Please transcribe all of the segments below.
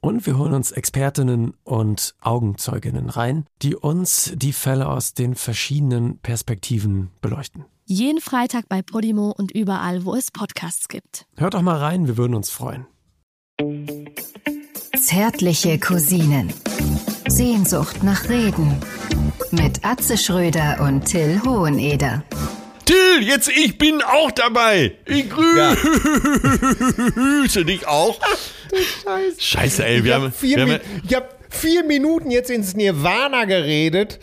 Und wir holen uns Expertinnen und Augenzeuginnen rein, die uns die Fälle aus den verschiedenen Perspektiven beleuchten. Jeden Freitag bei Podimo und überall, wo es Podcasts gibt. Hört doch mal rein, wir würden uns freuen. Zärtliche Cousinen. Sehnsucht nach Reden. Mit Atze Schröder und Till Hoheneder. Till, jetzt ich bin auch dabei. Ich grüße dich auch. Scheiße. Scheiße, ey, wir ich haben, habe vier, wir haben Mi- ich hab vier Minuten jetzt ins Nirvana geredet.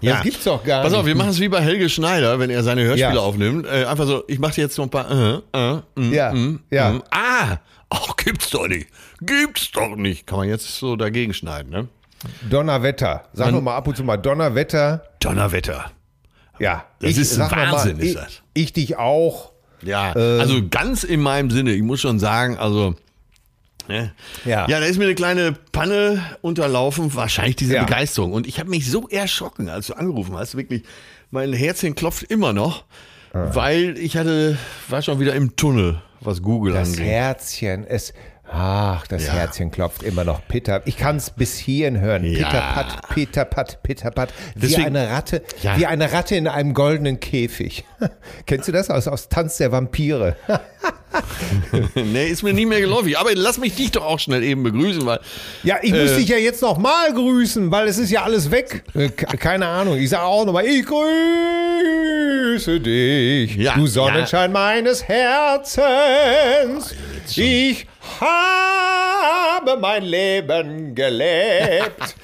Das gibt's doch gar Pass nicht. auf, wir machen es wie bei Helge Schneider, wenn er seine Hörspiele Ja. aufnimmt. Äh, einfach so, ich mache dir jetzt so ein paar. Äh, äh, mm, Ja, mm, ja. mm. Ah, ach, gibt's doch nicht. Gibt's doch nicht. Kann man jetzt so dagegen schneiden, ne? Donnerwetter. Sag Man- doch mal ab und zu mal Donnerwetter. Donnerwetter. Ja. Das ist sag noch Wahnsinn, mal, ist ich, das. Ich dich auch. Ja, Äh. also ganz in meinem Sinne. Ich muss schon sagen, also. Ne? Ja. ja, da ist mir eine kleine Panne unterlaufen, wahrscheinlich diese Ja. Begeisterung. Und ich habe mich so erschrocken, als du angerufen hast. Wirklich, mein Herzchen klopft immer noch, Ah. weil ich hatte, war schon wieder im Tunnel, was Google Das angeht. Herzchen, es. Ach, das Ja. Herzchen klopft immer noch. Pitter. Ich kann es bis hierhin hören. Ja. Pitterpatt, pitterpatt, pitterpatt. Wie Deswegen- eine Ratte, Ja. wie eine Ratte in einem goldenen Käfig. Kennst du das aus, aus Tanz der Vampire? nee, ist mir nie mehr geläufig. Aber lass mich dich doch auch schnell eben begrüßen, weil Ja, ich Äh. muss dich ja jetzt noch mal grüßen, weil es ist ja alles weg. Äh, ke- Keine Ahnung. Ich sage auch noch mal, ich grüße dich, Ja, du Sonnenschein meines Herzens. Ich habe mein Leben gelebt.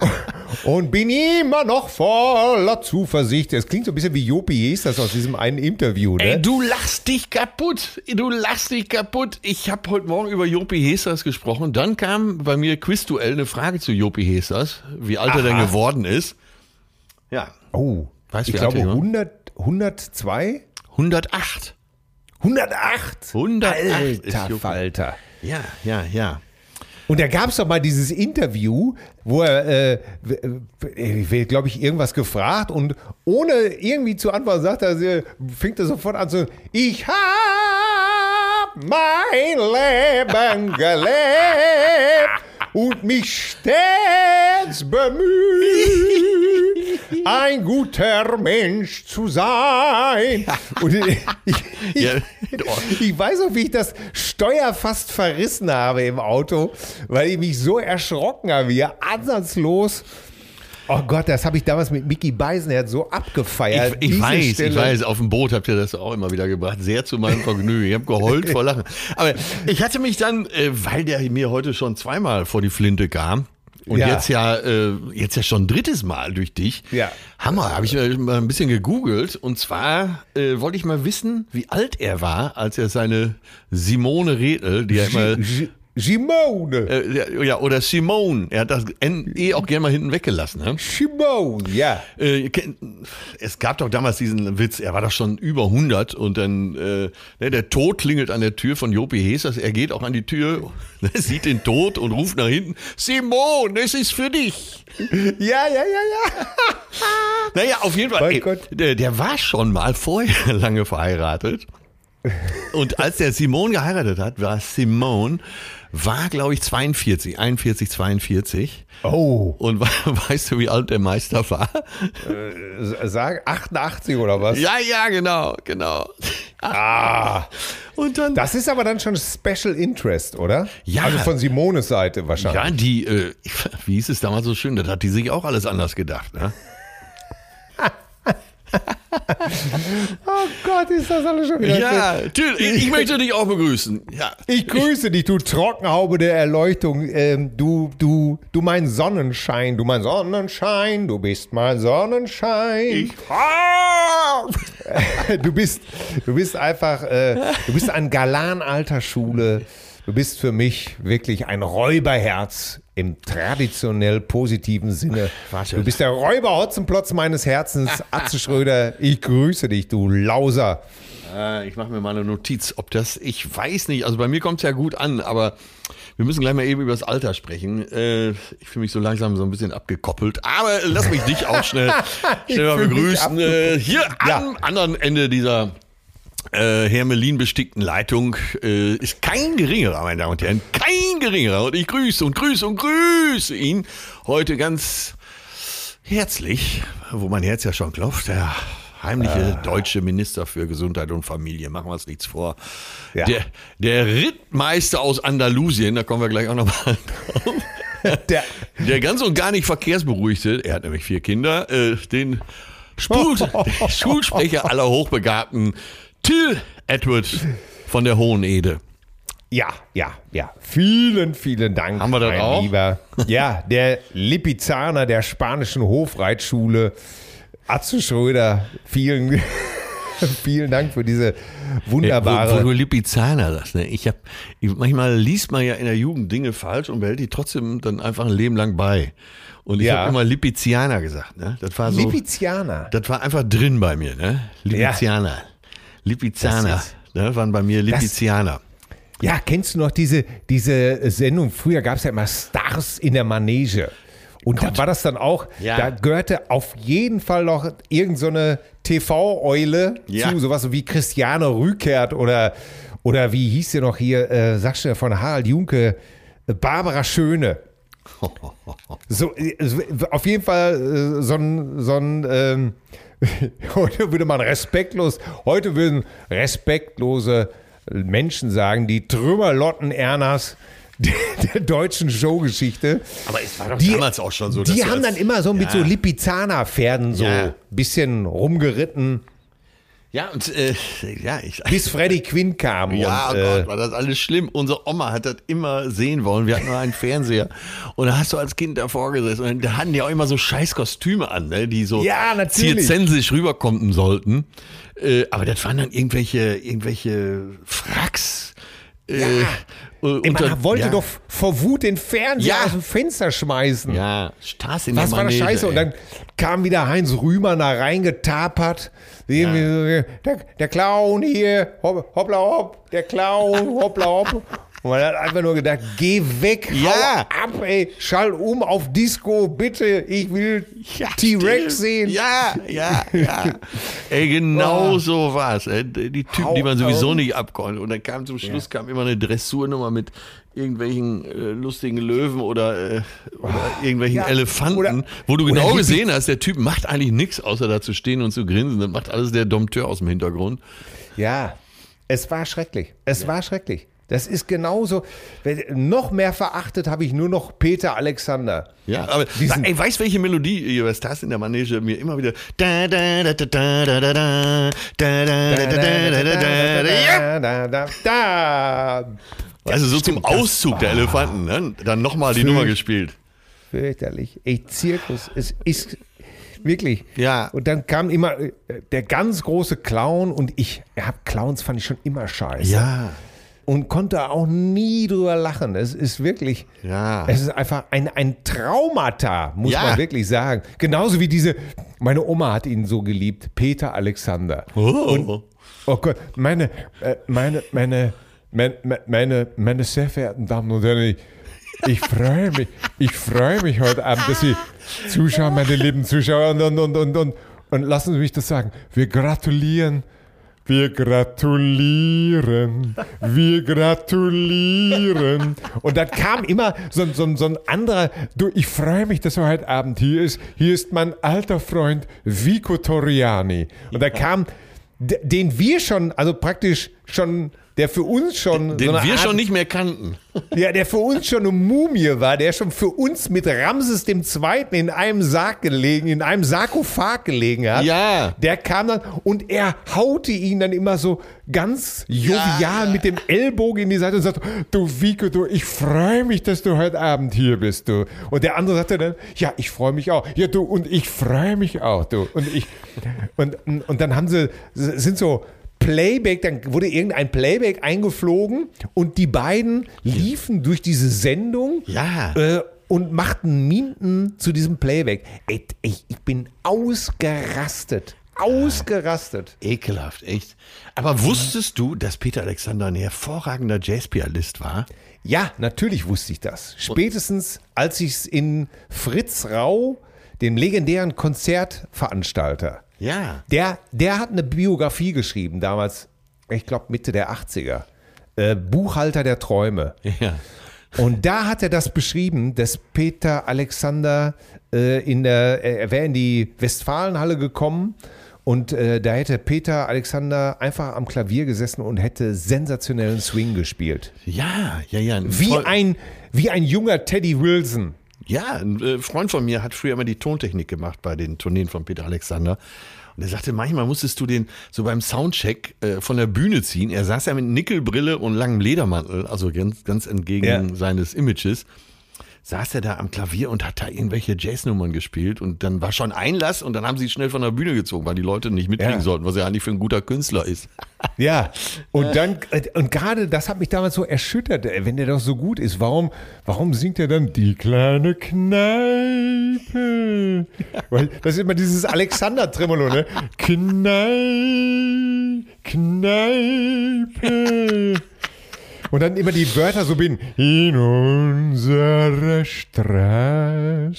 Und bin immer noch voller Zuversicht. Es klingt so ein bisschen wie Jopi das aus diesem einen Interview, ne? Ey, du lachst dich kaputt. Du lachst dich kaputt. Ich habe heute Morgen über Jopi Hesters gesprochen. Dann kam bei mir Quizduell eine Frage zu Jopi Hesters, wie alt er denn Aha. geworden ist. Ja, oh, Weißt ich glaube er war? 100, 102? 108. 108. 108 ist Alter. Falter. Ja, ja, ja. Und da gab es doch mal dieses Interview, wo er, äh, glaube ich, irgendwas gefragt und ohne irgendwie zu antworten, sagt er, fängt er sofort an zu, ich habe mein Leben gelebt und mich stets bemüht, ein guter Mensch zu sein. Und ich, ich, ich weiß auch, wie ich das Steuer fast verrissen habe im Auto, weil ich mich so erschrocken habe, hier ansatzlos. Oh Gott, das habe ich damals mit Mickey Beisenherz so abgefeiert. Ich, ich weiß, ich Stelle. weiß, auf dem Boot habt ihr das auch immer wieder gebracht. Sehr zu meinem Vergnügen. Ich habe geheult vor Lachen. Aber ich hatte mich dann, äh, weil der mir heute schon zweimal vor die Flinte kam, und Ja. jetzt ja, äh, jetzt ja schon ein drittes Mal durch dich. Ja. Hammer, habe ich mal ein bisschen gegoogelt. Und zwar äh, wollte ich mal wissen, wie alt er war, als er seine Simone Redl, die er immer, Simone. äh, ja, oder Simone, er hat das N E auch gerne mal hinten weggelassen. Ne? Simone, ja. Äh, es gab doch damals diesen Witz, er war doch schon über 100 und dann, äh, ne, der Tod klingelt an der Tür von Jopi Hesers, er geht auch an die Tür, sieht den Tod und ruft nach hinten, Simon, es ist für dich. Ja, ja, ja, ja. Naja, auf jeden Fall, ey, der, der war schon mal vorher lange verheiratet und als der Simon geheiratet hat, war Simone, war glaube ich 42, 41, 42 Oh, und weißt du, wie alt der Meister war? sag 88 oder was? Ja, ja, genau, genau. Ah, Und dann das ist aber dann schon Special Interest, oder? Ja. Also von Simones Seite wahrscheinlich. Ja, die, äh, wie hieß es damals so schön, das hat die sich auch alles anders gedacht. Ne? Oh Gott, ist das alles schon wieder Ja, Till, ich, ich möchte dich auch begrüßen. Ja. Ich grüße dich, du Trockenhaube der Erleuchtung. Ähm, du, du, du mein Sonnenschein, du mein Sonnenschein, du bist mein Sonnenschein. Du bist, du bist einfach, äh, du bist ein Galan alter Schule. Du bist für mich wirklich ein Räuberherz im traditionell positiven Sinne. Warte. Du bist der Räuber Hotzenplotz meines Herzens, Atze Schröder. Ich grüße dich, du Lauser. Äh, ich mache mir mal eine Notiz, ob das, ich weiß nicht, also bei mir kommt es ja gut an, aber wir müssen gleich mal eben über das Alter sprechen. Äh, ich fühle mich so langsam so ein bisschen abgekoppelt, aber lass mich dich auch schnell, schnell mal begrüßen. Äh, hier Ja. am anderen Ende dieser äh, Hermelin bestickten Leitung äh, ist kein geringerer, meine Damen und Herren, kein geringerer. Und ich grüße und grüße und grüße ihn heute ganz herzlich, wo mein Herz ja schon klopft, der heimliche deutsche Minister für Gesundheit und Familie. Machen wir uns nichts vor. Ja. Der, der Rittmeister aus Andalusien, da kommen wir gleich auch nochmal drauf. Der, Der ganz und gar nicht verkehrsberuhigte, er hat nämlich vier Kinder, äh, den Spul Schulsprecher aller Hochbegabten, Till Edward von der Hohen Ede. ja, ja, ja. Vielen, vielen Dank. Haben wir das mein auch? Lieber. Ja, der Lipizzaner der spanischen Hofreitschule, Atze Schröder. Vielen, vielen Dank für diese wunderbare. Wo, wo du Lipizzaner sagst, ne? Ich hab, ich, manchmal liest man ja in der Jugend Dinge falsch und behält die trotzdem dann einfach ein Leben lang bei. Und ich Ja. habe immer Lipizianer gesagt, ne? Das war so. Lipizianer. das war einfach drin bei mir, ne? Lipizianer. Lipizaner. Ist- Ne? Waren bei mir Lipizianer. Ja, kennst du noch diese, diese Sendung? Früher gab es ja immer Stars in der Manege. Und da war das dann auch, Ja. da gehörte auf jeden Fall noch irgendeine so eine TV-Eule Ja. zu, sowas wie Christiane Rückert oder, oder wie hieß sie noch hier, äh, sagst du von Harald Junke, Barbara Schöne. So, äh, so, auf jeden Fall äh, so ein, so ein ähm, heute würde man respektlos, heute würden respektlose Menschen sagen, die Trümmerlotten Ernas der, der deutschen Showgeschichte. Aber es war doch Die- damals auch schon so. Die haben dann immer so mit Ja. so Lipizzaner-Pferden so Ja. bisschen rumgeritten, Ja, und äh, ja, ich. bis Freddy Quinn kam. Ja, und, oh äh, Gott, war das alles schlimm. Unsere Oma hat das immer sehen wollen. Wir hatten nur einen Fernseher. Und da hast du als Kind davor gesessen. Und da hatten die auch immer so scheiß Kostüme an, ne, die so Ja, zirzensisch rüberkommen sollten. Äh, aber das waren dann irgendwelche, irgendwelche Fracks. Äh, Ja. und ey, man wollte ja, doch vor Wut den Fernseher Ja. aus dem Fenster schmeißen. Ja, Straße in Was der war das Scheiße? Und ey. dann kam wieder Heinz Rühmann da reingetapert. So, Der, der Clown hier, hopp, hoppla hopp, der Clown, hoppla hopp. Und man hat einfach nur gedacht, geh weg, Ja. hau ab, ey, schall um auf Disco, bitte, ich will Ja, T-Rex sehen. Ja, ja, ja. Ey, genau Oh. so war's. Ey. Die Typen, Hau die man sowieso auf. nicht abkonnte. Und dann kam zum Schluss kam immer eine Dressurnummer mit irgendwelchen äh, lustigen Löwen oder, äh, oder irgendwelchen Ja, Elefanten, oder- wo du genau gesehen hast, der Typ macht eigentlich nichts, außer da zu stehen und zu grinsen. Das macht alles der Dompteur aus dem Hintergrund. Ja, es war schrecklich. Es war schrecklich. Das ist genauso. Noch mehr verachtet habe ich nur noch Peter Alexander. Ja, aber Diesen, ey, weißt welche Melodie was das in der Manege mir immer wieder. Also so zum Auszug der Elefanten, ne? dann nochmal die Nummer gespielt. Fürchterlich. Ey, Zirkus, es ist wirklich. Ja. Und dann kam immer der ganz große Clown und ich, ja, Clowns fand ich schon immer scheiße. Ja. Und konnte auch nie drüber lachen. Es ist wirklich. Ja. Es ist einfach ein, ein Traumata, muss Ja. man wirklich sagen. Genauso wie diese. Meine Oma hat ihn so geliebt, Peter Alexander. Oh. Oh Gott, meine, äh, meine, meine, meine, meine, meine sehr verehrten Damen und Herren, ich, ich freue mich, ich freue mich heute Abend, dass Sie zuschauen, meine lieben Zuschauer, und, und, und, und, und, und lassen Sie mich das sagen. Wir gratulieren. Wir gratulieren, wir gratulieren. Und dann kam immer so, so, so ein anderer, du, ich freue mich, dass er heute Abend hier ist. Hier ist mein alter Freund Vico Toriani. Und da kam, den wir schon, also praktisch schon, der für uns schon Den so eine wir Art, schon nicht mehr kannten. ja, der für uns schon eine Mumie war, der schon für uns mit Ramses II. in einem Sarg gelegen, in einem Sarkophag gelegen hat. Ja. Der kam dann und er haute ihn dann immer so ganz jovial mit dem Ellbogen in die Seite und sagte, du Vico, du, ich freue mich, dass du heute Abend hier bist, du. Und der andere sagte dann, ja, ich freue mich auch. Ja, du, und ich freue mich auch, du. Und ich, und, und dann haben sie, sind so Playback, dann wurde irgendein Playback eingeflogen und die beiden liefen durch diese Sendung Ja. äh, und machten Minten zu diesem Playback. Ey, ich, ich bin ausgerastet. Ausgerastet. Ekelhaft, echt. Aber wusstest du, dass Peter Alexander ein hervorragender Jazzpianist war? Ja, natürlich wusste ich das. Spätestens, als ich es in Fritz Rau, dem legendären Konzertveranstalter, Ja. der, der hat eine Biografie geschrieben, damals, ich glaube Mitte der 80er. Äh, Buchhalter der Träume. Ja. Und da hat er das beschrieben, dass Peter Alexander äh, in der, er wäre in die Westfalenhalle gekommen und äh, da hätte Peter Alexander einfach am Klavier gesessen und hätte sensationellen Swing gespielt. Ja, ja, ja. Wie ein, wie ein junger Teddy Wilson. Ja, ein äh, Freund von mir hat früher immer die Tontechnik gemacht bei den Tourneen von Peter Alexander. Und er sagte, manchmal musstest du den so beim Soundcheck äh, von der Bühne ziehen. Er saß ja mit Nickelbrille und langem Ledermantel, also ganz, ganz entgegen Ja. seines Images. Saß er da am Klavier und hat da irgendwelche Jazznummern gespielt und dann war schon Einlass und dann haben sie ihn schnell von der Bühne gezogen, weil die Leute nicht mitkriegen Ja. sollten, was er eigentlich für ein guter Künstler ist. Ja, und dann, äh, und gerade das hat mich damals so erschüttert, äh, wenn der doch so gut ist, warum, warum singt er dann die kleine Kneipe? Weil das ist immer dieses Alexander-Tremolo, ne? Knei, Kneipe. Und dann immer die Wörter so bin, in unserer Straße.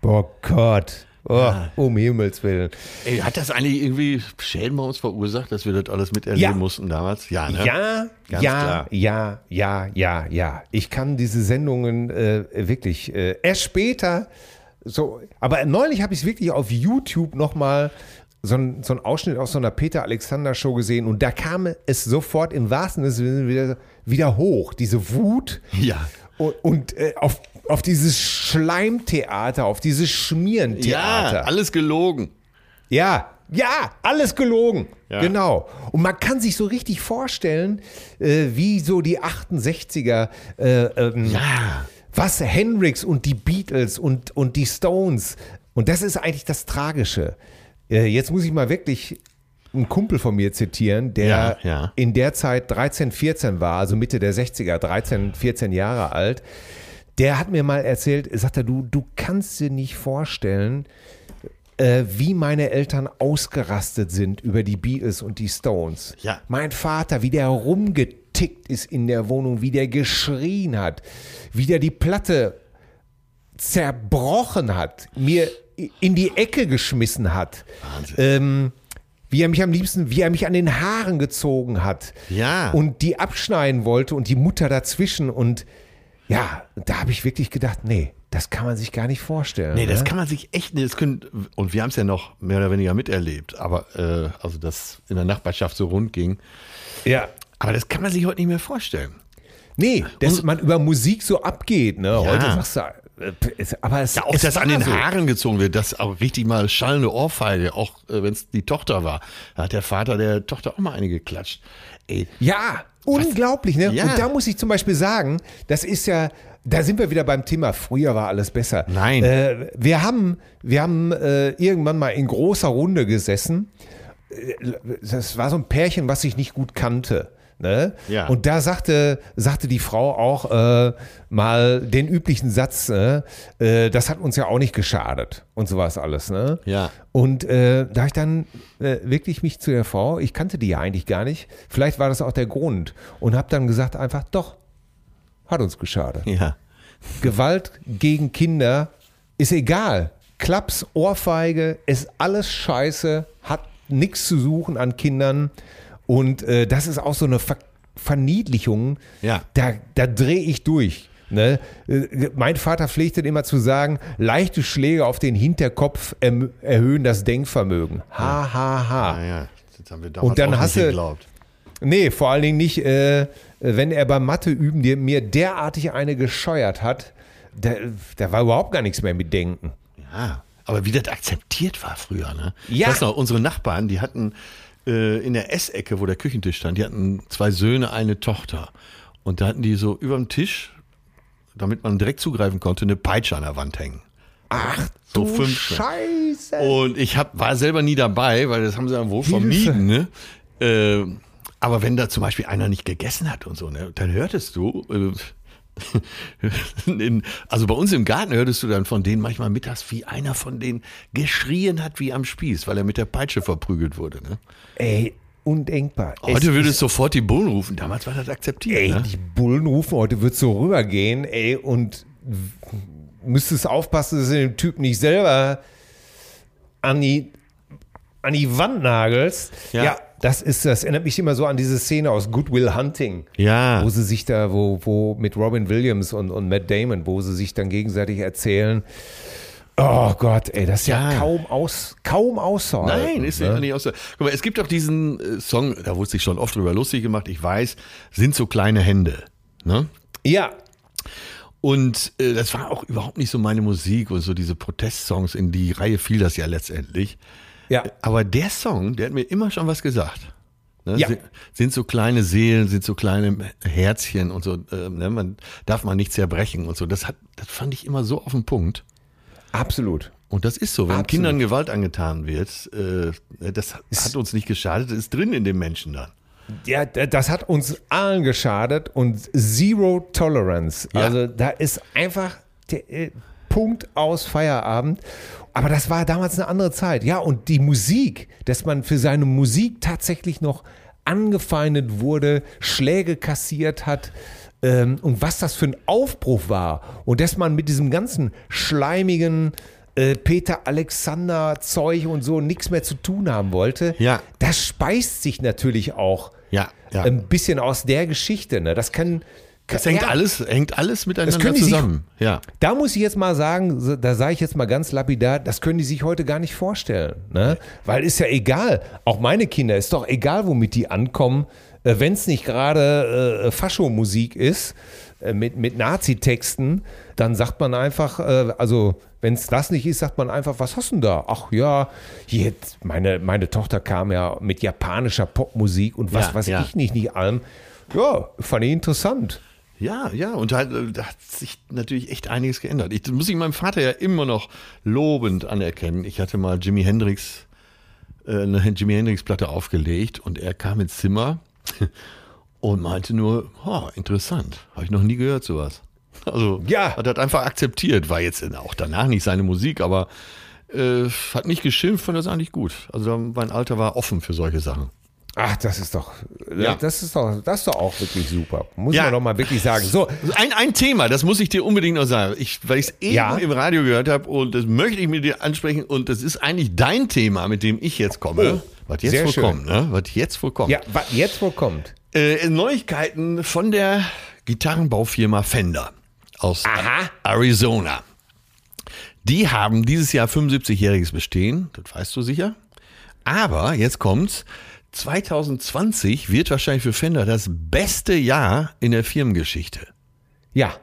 Boah Gott. Oh, um Himmels Willen. Ey, hat das eigentlich irgendwie Schäden bei uns verursacht, dass wir das alles miterleben Ja. mussten damals? Ja, ne? Ja, Ganz ja, klar. ja, ja, ja, ja. Ich kann diese Sendungen äh, wirklich äh, erst später so, aber neulich habe ich es wirklich auf YouTube nochmal so ein, so Ausschnitt aus so einer Peter Alexander Show gesehen und da kam es sofort im wahrsten Sinne wieder, wieder hoch, diese Wut Ja. und, und äh, auf, auf dieses Schleimtheater, auf dieses Ja, Schmierentheater. alles gelogen. Ja, ja, alles gelogen. Ja. Genau. Und man kann sich so richtig vorstellen, äh, wie so die 68er, äh, ähm, Ja. was Hendrix und die Beatles und, und die Stones. Und das ist eigentlich das Tragische. Äh, jetzt muss ich mal wirklich einen Kumpel von mir zitieren, der Ja, ja. in der Zeit 13, 14 war, also Mitte der 60er, 13, 14 Jahre alt. Der hat mir mal erzählt, sagt er, du, du kannst dir nicht vorstellen, äh, wie meine Eltern ausgerastet sind über die Beatles und die Stones. Ja. Mein Vater, wie der rumgetickt ist in der Wohnung, wie der geschrien hat, wie der die Platte zerbrochen hat, mir in die Ecke geschmissen hat. Ähm, wie er mich am liebsten, wie er mich an den Haaren gezogen hat. Ja. Und die abschneiden wollte und die Mutter dazwischen. Und ja, da habe ich wirklich gedacht, nee, das kann man sich gar nicht vorstellen. Nee, das ne? kann man sich echt nicht. Das können, und wir haben es ja noch mehr oder weniger miterlebt, aber äh, also dass in der Nachbarschaft so rund ging. Ja. Aber das kann man sich heute nicht mehr vorstellen. Nee, dass Und- man über Musik so abgeht. Ne? Heute sagst du, aber es, Ja, auch es das war an den so. Haaren gezogen wird, das auch richtig mal schallende Ohrfeige, auch äh, wenn es die Tochter war. Da hat der Vater der Tochter auch mal eine geklatscht. Ey, Ja, unglaublich, ne? Ja. Und da muss ich zum Beispiel sagen, das ist ja, da sind wir wieder beim Thema, früher war alles besser. Nein. Äh, wir haben, wir haben äh, irgendwann mal in großer Runde gesessen. Äh, Das war so ein Pärchen, was ich nicht gut kannte. Ne? Ja. Und da sagte, sagte die Frau auch äh, mal den üblichen Satz, ne? äh, das hat uns ja auch nicht geschadet und sowas alles. Ne? Ja. Und äh, da ich dann äh, wirklich mich zu der Frau, ich kannte die ja eigentlich gar nicht, vielleicht war das auch der Grund und habe dann gesagt einfach, doch, hat uns geschadet. ja. Gewalt gegen Kinder ist egal. Klaps, Ohrfeige, ist alles scheiße, hat nichts zu suchen an Kindern und äh, das ist auch so eine Ver Verniedlichung. Ja. Da, da drehe ich durch. Ne? Äh, Mein Vater pflegte immer zu sagen, leichte Schläge auf den Hinterkopf erm- erhöhen das Denkvermögen. Ha, ha, ha. Ja, ja. Das haben wir damals Und dann auch hast nicht geglaubt. Nee, vor allen Dingen nicht, äh, wenn er beim Mathe üben dir, mir derartig eine gescheuert hat, da, da war überhaupt gar nichts mehr mit Denken. Ja, aber wie das akzeptiert war früher, ne? Ja. Ich weiß noch, unsere Nachbarn, die hatten äh, in der Essecke, wo der Küchentisch stand, die hatten zwei Söhne, eine Tochter. Und da hatten die so über dem Tisch, damit man direkt zugreifen konnte, eine Peitsche an der Wand hängen. Ach, So du fünf. Scheiße. Und ich hab, war selber nie dabei, weil das haben sie dann wohl vermieden. Ne? Äh, aber wenn da zum Beispiel einer nicht gegessen hat und so, ne, dann hörtest du, äh, in, also bei uns im Garten hörtest du dann von denen manchmal mittags, wie einer von denen geschrien hat wie am Spieß, weil er mit der Peitsche verprügelt wurde. Ne? Ey, undenkbar. Heute Es würde ist- es sofort die Bullen rufen. Damals war das akzeptiert. Ey, ne? die Bullen rufen, heute wird so rübergehen, ey, und müsstest aufpassen, dass du den Typ nicht selber an die, an die Wand nagelst. Ja. Ja. Das ist, das erinnert mich immer so an diese Szene aus Good Will Hunting. Ja. Wo sie sich da, wo, wo mit Robin Williams und, und Matt Damon, wo sie sich dann gegenseitig erzählen, oh Gott, ey, das ist ja, Ja. kaum aus, kaum auszuhalten. Nein, ist ne? ja nicht aus der. Guck mal, es gibt doch diesen äh, Song, da wurde sich schon oft drüber lustig gemacht, ich weiß, sind so kleine Hände. Ne? Ja, Und äh, das war auch überhaupt nicht so meine Musik und so diese Protestsongs, in die Reihe fiel das ja letztendlich. Ja. Aber der Song, der hat mir immer schon was gesagt. Ne? Ja. Sind, so kleine Seelen, sind so kleine Herzchen und so. Äh, ne? Man darf man nicht zerbrechen und so. Das hat, das fand ich immer so auf den Punkt. Absolut. Und das ist so, wenn Absolut. Kindern Gewalt angetan wird, äh, das hat uns nicht geschadet, das ist drin in den Menschen dann. Ja, das hat uns allen geschadet und Zero Tolerance. Ja. Also da ist einfach der äh, Punkt aus Feierabend. Aber das war damals eine andere Zeit. Ja, und die Musik, dass man für seine Musik tatsächlich noch angefeindet wurde, Schläge kassiert hat. Ähm, und was das für ein Aufbruch war. Und dass man mit diesem ganzen schleimigen äh, Peter Alexander Zeug und so nichts mehr zu tun haben wollte. Ja. Das speist sich natürlich auch Ja, ja. ein bisschen aus der Geschichte. Ne? Das kann. Das hängt ja, alles, hängt alles miteinander die sich- zusammen. Ja. Da muss ich jetzt mal sagen, da sage ich jetzt mal ganz lapidar, das können die sich heute gar nicht vorstellen. Ne? Weil ist ja egal, auch meine Kinder, ist doch egal, womit die ankommen, äh, wenn es nicht gerade äh, Fascho-Musik ist, äh, mit, mit Nazi-Texten, dann sagt man einfach, äh, also wenn es das nicht ist, sagt man einfach, was hast du denn da? Ach ja, hier, meine, meine Tochter kam ja mit japanischer Popmusik und was Ja, weiß ja. ich nicht, nicht allem. Ja, fand ich interessant. Ja, ja, und äh, da hat sich natürlich echt einiges geändert. Ich, das muss ich meinem Vater ja immer noch lobend anerkennen. Ich hatte mal Jimi Hendrix, äh, eine Jimi Hendrix Platte aufgelegt und er kam ins Zimmer und meinte nur, oh, interessant, habe ich noch nie gehört sowas. Also Ja. hat er einfach akzeptiert, war jetzt auch danach nicht seine Musik, aber äh, hat nicht geschimpft, fand das eigentlich gut. Also mein Alter war offen für solche Sachen. Ach, das ist doch, Ja. das ist doch, das ist doch auch wirklich super. Muss Ja. man doch mal wirklich sagen. So, Ein, ein Thema, das muss ich dir unbedingt noch sagen, ich, weil ich es eben Ja. im Radio gehört habe und das möchte ich mit dir ansprechen und das ist eigentlich dein Thema, mit dem ich jetzt komme. Oh, was jetzt sehr wohl schön. kommt, ne? Was jetzt wohl kommt. ja, was jetzt wohl kommt. Äh, Neuigkeiten von der Gitarrenbaufirma Fender aus Aha. Arizona. Die haben dieses Jahr 75-jähriges Bestehen, das weißt du sicher. Aber jetzt kommt's. 2020 wird wahrscheinlich für Fender das beste Jahr in der Firmengeschichte. Ja,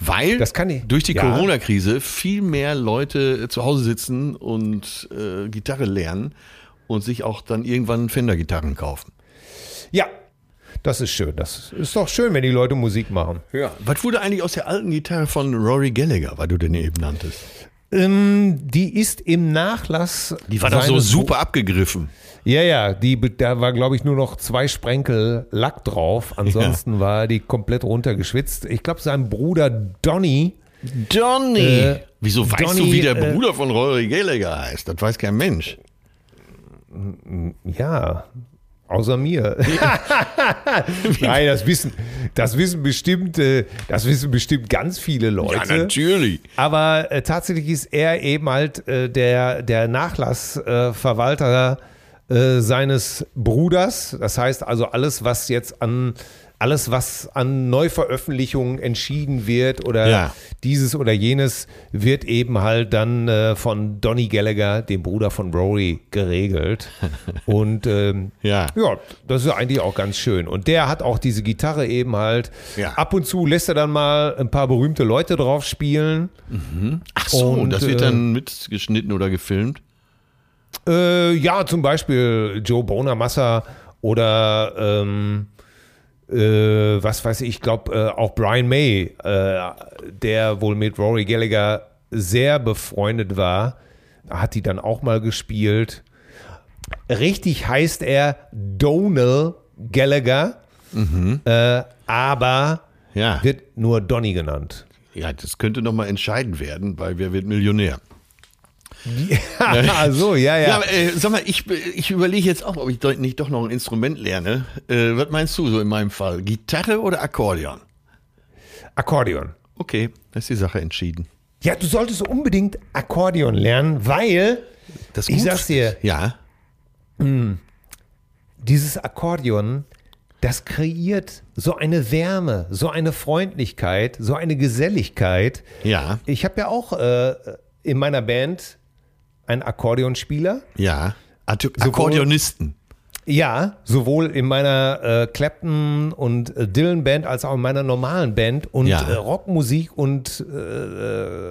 Weil Das kann ich- durch die ja. Corona-Krise viel mehr Leute zu Hause sitzen und äh, Gitarre lernen und sich auch dann irgendwann Fender-Gitarren kaufen. ja, das ist schön. Das ist doch schön, wenn die Leute Musik machen. Ja. Was wurde eigentlich aus der alten Gitarre von Rory Gallagher, weil du den eben nanntest? Ähm, die ist im Nachlass. Die war doch so super abgegriffen. Ja, ja, die, da war, glaube ich, nur noch zwei Sprenkel Lack drauf. Ansonsten war die komplett runtergeschwitzt. Ich glaube, sein Bruder Donny, Johnny! Äh, Wieso weißt Donny, du, wie der äh, Bruder von Rory Gallagher heißt? Das weiß kein Mensch. ja, außer mir. Nein, das wissen, das wissen bestimmt, äh, das wissen bestimmt ganz viele Leute. Ja, natürlich. Aber äh, tatsächlich ist er eben halt äh, der, der Nachlassverwalter äh, Verwalter, äh, seines Bruders. Das heißt also alles, was jetzt an alles, was an Neuveröffentlichungen entschieden wird oder Ja. dieses oder jenes, wird eben halt dann äh, von Donny Gallagher, dem Bruder von Rory, geregelt. Und ähm, Ja. ja, das ist eigentlich auch ganz schön. Und der hat auch diese Gitarre eben halt. Ja. Ab und zu lässt er dann mal ein paar berühmte Leute drauf spielen. Ach so, Und, das wird äh, dann mitgeschnitten oder gefilmt? Äh, ja, zum Beispiel Joe Bonamassa oder ähm, äh, was weiß ich, ich glaube äh, auch Brian May, äh, der wohl mit Rory Gallagher sehr befreundet war, hat die dann auch mal gespielt. Richtig heißt er Donal Gallagher, äh, aber Ja. wird nur Donny genannt. Ja, das könnte noch mal entscheidend werden, weil wer wird Millionär? Ja, so, ja, Ja, ja. aber, äh, sag mal, ich, ich überlege jetzt auch, ob ich doch nicht doch noch ein Instrument lerne. Äh, was meinst du so in meinem Fall? Gitarre oder Akkordeon? Akkordeon. Okay, das ist die Sache entschieden. Ja, du solltest unbedingt Akkordeon lernen, weil Das Ich sag's dir. Ja. dieses Akkordeon, das kreiert so eine Wärme, so eine Freundlichkeit, so eine Geselligkeit. Ja. Ich habe ja auch äh, in meiner Band einen Akkordeonspieler. Ja. Ak Akkordeonisten. Ja, sowohl in meiner äh, Clapton und äh, Dylan Band als auch in meiner normalen Band. Und Ja. äh, Rockmusik und äh,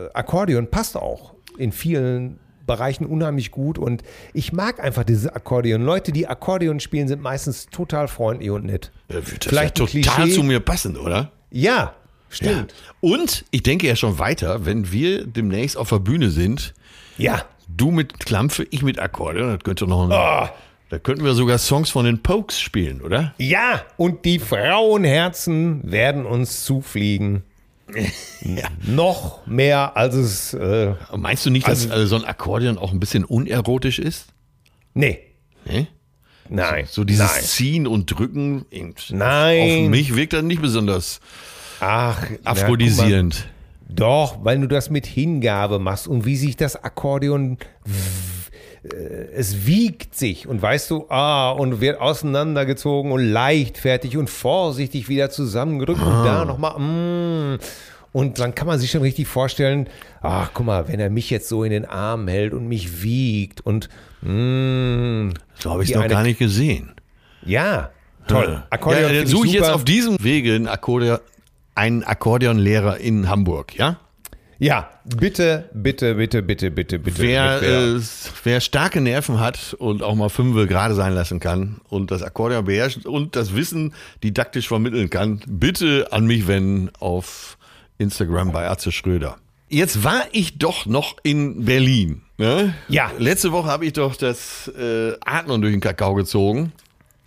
äh, Akkordeon passt auch in vielen Bereichen unheimlich gut. Und ich mag einfach dieses Akkordeon. Leute, die Akkordeon spielen, sind meistens total freundlich und nett. Äh, das Vielleicht ja ein total Klischee. zu mir passen, oder? Ja, stimmt. Und ich denke ja schon weiter, wenn wir demnächst auf der Bühne sind, Ja. Du mit Klampfe, ich mit Akkordeon, das könnte noch ein, Ah. Da könnten wir sogar Songs von den Pokes spielen, oder? Ja, und die Frauenherzen werden uns zufliegen. Noch mehr als es. Äh, Meinst du nicht, dass äh, so ein Akkordeon auch ein bisschen unerotisch ist? nee. Nee? Nein. So dieses Nein. Ziehen und Drücken. Nein. Auf mich wirkt das nicht besonders Ach, aphrodisierend. Mal. Doch, weil du das mit Hingabe machst und wie sich das Akkordeon. äh, Es wiegt sich und weißt du, ah, und wird auseinandergezogen und leichtfertig und vorsichtig wieder zusammengedrückt und da nochmal, mm. Und dann kann man sich schon richtig vorstellen, ach, guck mal, wenn er mich jetzt so in den Arm hält und mich wiegt und, mm, so habe ich es noch eine- gar nicht gesehen. ja, toll. Akkordeon ja, dann suche ich jetzt super. auf diesem Wege einen, Akkordeon, einen Akkordeonlehrer in Hamburg, ja? Ja, bitte, bitte, bitte, bitte, bitte, bitte. Wer, äh, wer starke Nerven hat und auch mal Fünfe gerade sein lassen kann und das Akkordeon beherrscht und das Wissen didaktisch vermitteln kann, bitte an mich wenden auf Instagram bei Atze Schröder. Jetzt war ich doch noch in Berlin. Ne? Ja. Letzte Woche habe ich doch das äh, Adlon durch den Kakao gezogen.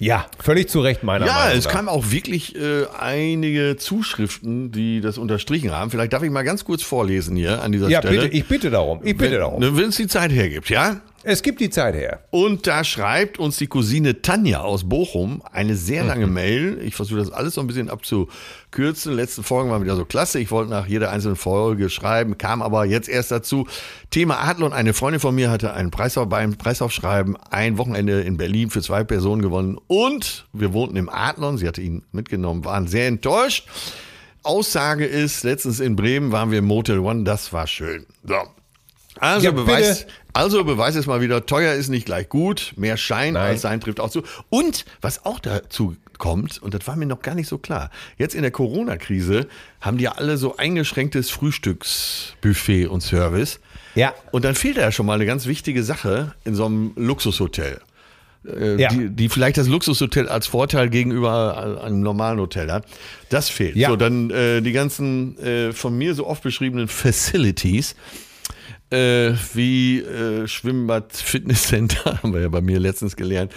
Ja, völlig zu Recht, meiner Ja, Meinung es nach. kamen auch wirklich äh, einige Zuschriften, die das unterstrichen haben. Vielleicht darf ich mal ganz kurz vorlesen hier an dieser Ja, Stelle. bitte, ich bitte darum. Ich bitte wenn, darum. Wenn es die Zeit hergibt, ja? Es gibt die Zeit her. Und da schreibt uns die Cousine Tanja aus Bochum eine sehr lange Mail. Ich versuche das alles so ein bisschen abzukürzen. Letzten Folgen waren wieder so klasse. Ich wollte nach jeder einzelnen Folge schreiben, kam aber jetzt erst dazu. Thema Adlon. Eine Freundin von mir hatte einen Preisauf beim Preisaufschreiben ein Wochenende in Berlin für zwei Personen gewonnen. Und wir wohnten im Adlon. Sie hatte ihn mitgenommen, waren sehr enttäuscht. Aussage ist, letztens in Bremen waren wir im Motel One. Das war schön. So. Also Ja, Beweis, bitte. Also Beweis ist mal wieder, teuer ist nicht gleich gut, mehr Schein Nein. als Sein trifft auch zu. Und was auch dazu kommt, und das war mir noch gar nicht so klar, jetzt in der Corona-Krise haben die ja alle so eingeschränktes Frühstücksbuffet und Service. Ja. Und dann fehlt da ja schon mal eine ganz wichtige Sache in so einem Luxushotel. Äh, Ja. die, die vielleicht das Luxushotel als Vorteil gegenüber einem normalen Hotel hat. Das fehlt. Ja. So, dann äh, die ganzen äh, von mir so oft beschriebenen Facilities, äh, wie äh, Schwimmbad, Fitnesscenter, haben wir ja bei mir letztens gelernt,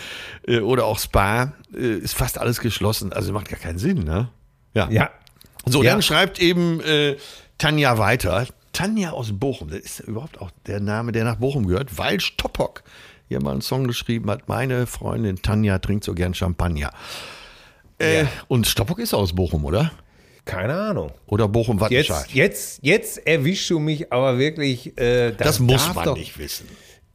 äh, oder auch Spa, äh, ist fast alles geschlossen. Also macht gar keinen Sinn, ne? Ja. Ja. So, Ja. dann schreibt eben äh, Tanja weiter. Tanja aus Bochum, das ist überhaupt auch der Name, der nach Bochum gehört, weil Stoppock hier mal einen Song geschrieben hat. Meine Freundin Tanja trinkt so gern Champagner. Äh, Ja. Und Stoppock ist aus Bochum, oder? Keine Ahnung. Oder Bochum-Wattenscheid? Jetzt, jetzt, jetzt erwischst du mich aber wirklich. Äh, das, Das muss man doch, nicht wissen.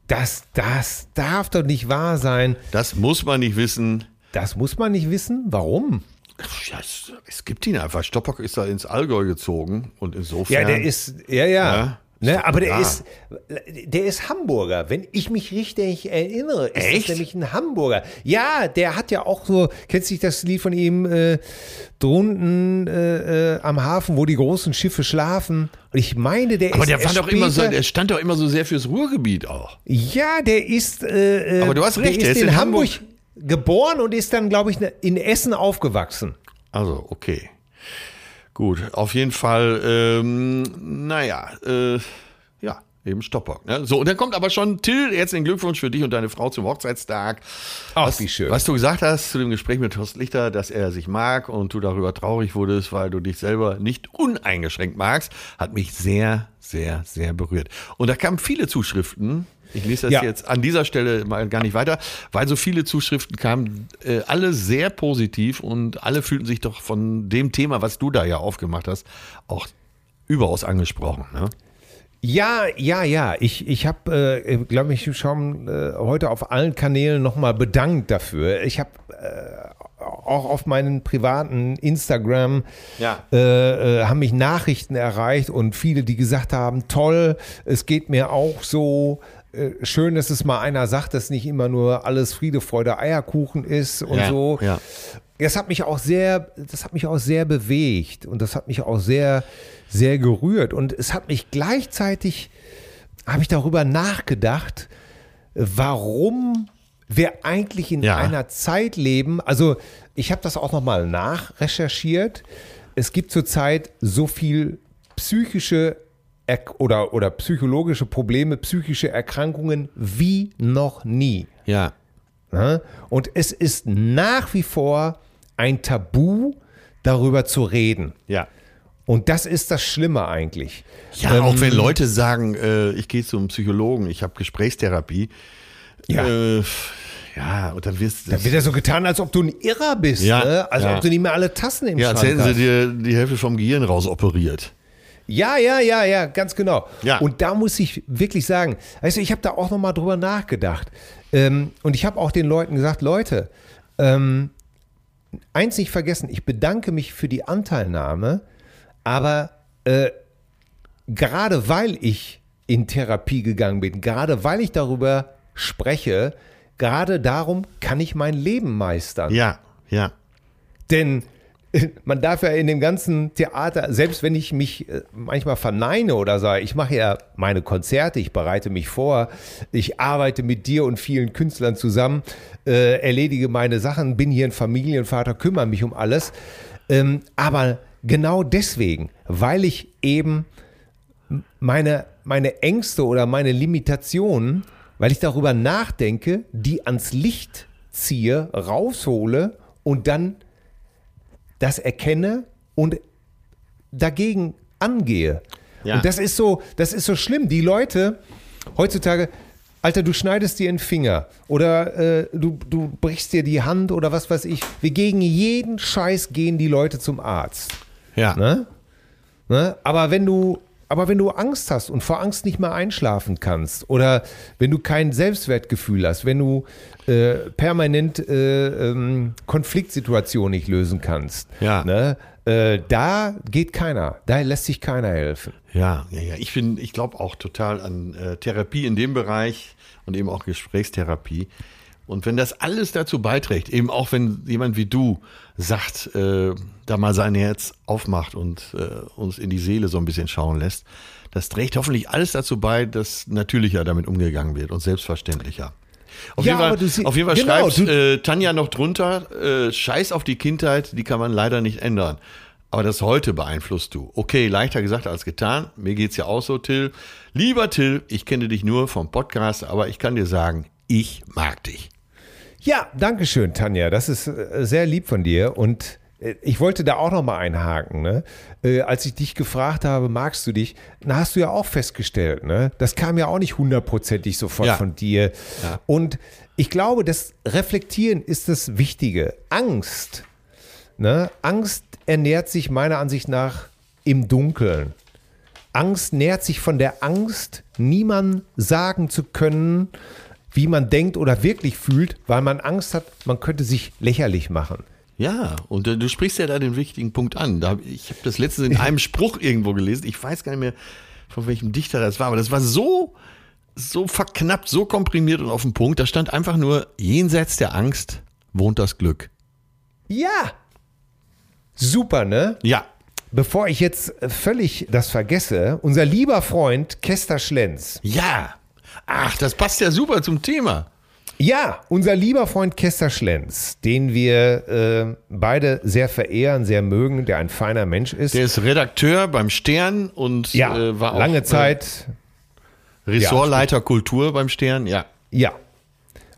Das, das darf doch nicht wahr sein. Das muss man nicht wissen. Das muss man nicht wissen. Warum? Ja, es, es gibt ihn einfach. Stoppock ist da ins Allgäu gezogen und insofern. Ja, der ist, ja, ja. Ja, Ne, aber der ist, der ist Hamburger. Wenn ich mich richtig erinnere, ist Echt? das nämlich ein Hamburger. Ja, der hat ja auch so, kennst du dich das Lied von ihm, äh, drunten äh, äh, am Hafen, wo die großen Schiffe schlafen? Und ich meine, der aber ist der, war erst doch immer so, später- der stand doch immer so sehr fürs Ruhrgebiet auch. Ja, der ist. Äh, äh, Aber du hast recht, der ist, in, Hamburg, geboren und ist dann, glaube ich, ne- in Essen aufgewachsen. Also, okay. Gut, auf jeden Fall, ähm, naja, äh, Ja, eben Stopbock. Ne? So, und dann kommt aber schon Till, herzlichen Glückwunsch für dich und deine Frau zum Hochzeitstag. Ach, was, wie schön. Was du gesagt hast zu dem Gespräch mit Horst Lichter, dass er sich mag und du darüber traurig wurdest, weil du dich selber nicht uneingeschränkt magst, hat mich sehr, sehr, sehr berührt. Und da kamen viele Zuschriften. Ich lese das Ja. jetzt an dieser Stelle mal gar nicht weiter, weil so viele Zuschriften kamen, äh, alle sehr positiv und alle fühlten sich doch von dem Thema, was du da ja aufgemacht hast, auch überaus angesprochen. Ne? Ja, ja, ja. Ich, ich habe, äh, glaube ich, schon äh, heute auf allen Kanälen nochmal bedankt dafür. Ich habe äh, auch auf meinen privaten Instagram Ja. äh, äh, haben mich Nachrichten erreicht und viele, die gesagt haben, toll, es geht mir auch so. Äh, Schön, dass es mal einer sagt, dass nicht immer nur alles Friede, Freude, Eierkuchen ist und Ja, so. ja. Das hat mich auch sehr, das hat mich auch sehr bewegt und das hat mich auch sehr, sehr gerührt und es hat mich gleichzeitig, habe ich darüber nachgedacht, warum wir eigentlich in Ja. einer Zeit leben. Also ich habe das auch noch mal nachrecherchiert. Es gibt zurzeit so viel psychische Er oder, oder psychologische Probleme, psychische Erkrankungen wie noch nie. Ja. Ne? Und es ist nach wie vor ein Tabu, darüber zu reden. Ja. Und das ist das Schlimme eigentlich. Ja, Ähm, auch wenn Leute sagen, äh, ich gehe zum Psychologen, ich habe Gesprächstherapie. Ja. Äh, ja, und dann wirst Da wird ja so getan, als ob du ein Irrer bist. Ja, ne? Als ja. ob du nicht mehr alle Tassen im ja, als Schrank hätten sie hast. dir die Hälfte vom Gehirn rausoperiert. Ja, ja, ja, ja, ganz genau. Ja. Und da muss ich wirklich sagen, also ich habe da auch nochmal drüber nachgedacht. Ähm, und ich habe auch den Leuten gesagt, Leute, ähm, eins nicht vergessen, ich bedanke mich für die Anteilnahme, aber äh, gerade weil ich in Therapie gegangen bin, gerade weil ich darüber spreche, gerade darum kann ich mein Leben meistern. Ja, ja. Denn man darf ja in dem ganzen Theater, selbst wenn ich mich äh, manchmal verneine oder sage, ich mache ja meine Konzerte, ich bereite mich vor, ich arbeite mit dir und vielen Künstlern zusammen, äh, erledige meine Sachen, bin hier ein Familienvater, kümmere mich um alles. Ähm, aber genau deswegen, weil ich eben meine, meine Ängste oder meine Limitationen, weil ich darüber nachdenke, die ans Licht ziehe, raushole und dann das erkenne und dagegen angehe. Ja. Und das ist so, das ist so schlimm. Die Leute heutzutage, Alter, du schneidest dir einen Finger oder äh, du, du brichst dir die Hand oder was weiß ich. Wir gegen jeden Scheiß gehen die Leute zum Arzt. Ja. Ne? Ne? Aber wenn du, aber wenn du Angst hast und vor Angst nicht mehr einschlafen kannst oder wenn du kein Selbstwertgefühl hast, wenn du äh, permanent äh, ähm, Konfliktsituationen nicht lösen kannst, Ja. ne? äh, da geht keiner, da lässt sich keiner helfen. Ja, ja, ja. Ich bin, ich glaube auch total an äh, Therapie in dem Bereich und eben auch Gesprächstherapie. Und wenn das alles dazu beiträgt, eben auch wenn jemand wie du sagt, äh, da mal sein Herz aufmacht und äh, uns in die Seele so ein bisschen schauen lässt, das trägt hoffentlich alles dazu bei, dass natürlicher damit umgegangen wird und selbstverständlicher. Auf Ja, jeden Fall, du sie- auf jeden Fall genau, schreibt äh, Tanja noch drunter, äh, Scheiß auf die Kindheit, die kann man leider nicht ändern. Aber das heute beeinflusst du. Okay, leichter gesagt als getan. Mir geht's ja auch so, Till. Lieber Till, ich kenne dich nur vom Podcast, aber ich kann dir sagen, ich mag dich. Ja, danke schön, Tanja. Das ist äh, sehr lieb von dir. Und äh, ich wollte da auch noch mal einhaken. Ne? Äh, als ich dich gefragt habe, magst du dich, na, hast du ja auch festgestellt, ne? das kam ja auch nicht hundertprozentig sofort Ja. von dir. Ja. Und ich glaube, das Reflektieren ist das Wichtige. Angst. Ne? Angst ernährt sich meiner Ansicht nach im Dunkeln. Angst nährt sich von der Angst, niemandem sagen zu können, wie man denkt oder wirklich fühlt, weil man Angst hat, man könnte sich lächerlich machen. Ja, und du sprichst ja da den wichtigen Punkt an. Ich habe das letztens in einem Spruch irgendwo gelesen. Ich weiß gar nicht mehr, von welchem Dichter das war, aber das war so, so verknappt, so komprimiert und auf den Punkt. Da stand einfach nur, jenseits der Angst wohnt das Glück. Ja! Super, ne? Ja, Bevor ich jetzt völlig das vergesse, unser lieber Freund Kester Schlenz. ja. Ach, das passt ja super zum Thema. Ja, unser lieber Freund Kester Schlenz, den wir äh, beide sehr verehren, sehr mögen, der ein feiner Mensch ist. Der ist Redakteur beim Stern und ja, äh, war auch lange äh, Zeit Ressortleiter Kultur beim Stern, ja. Ja.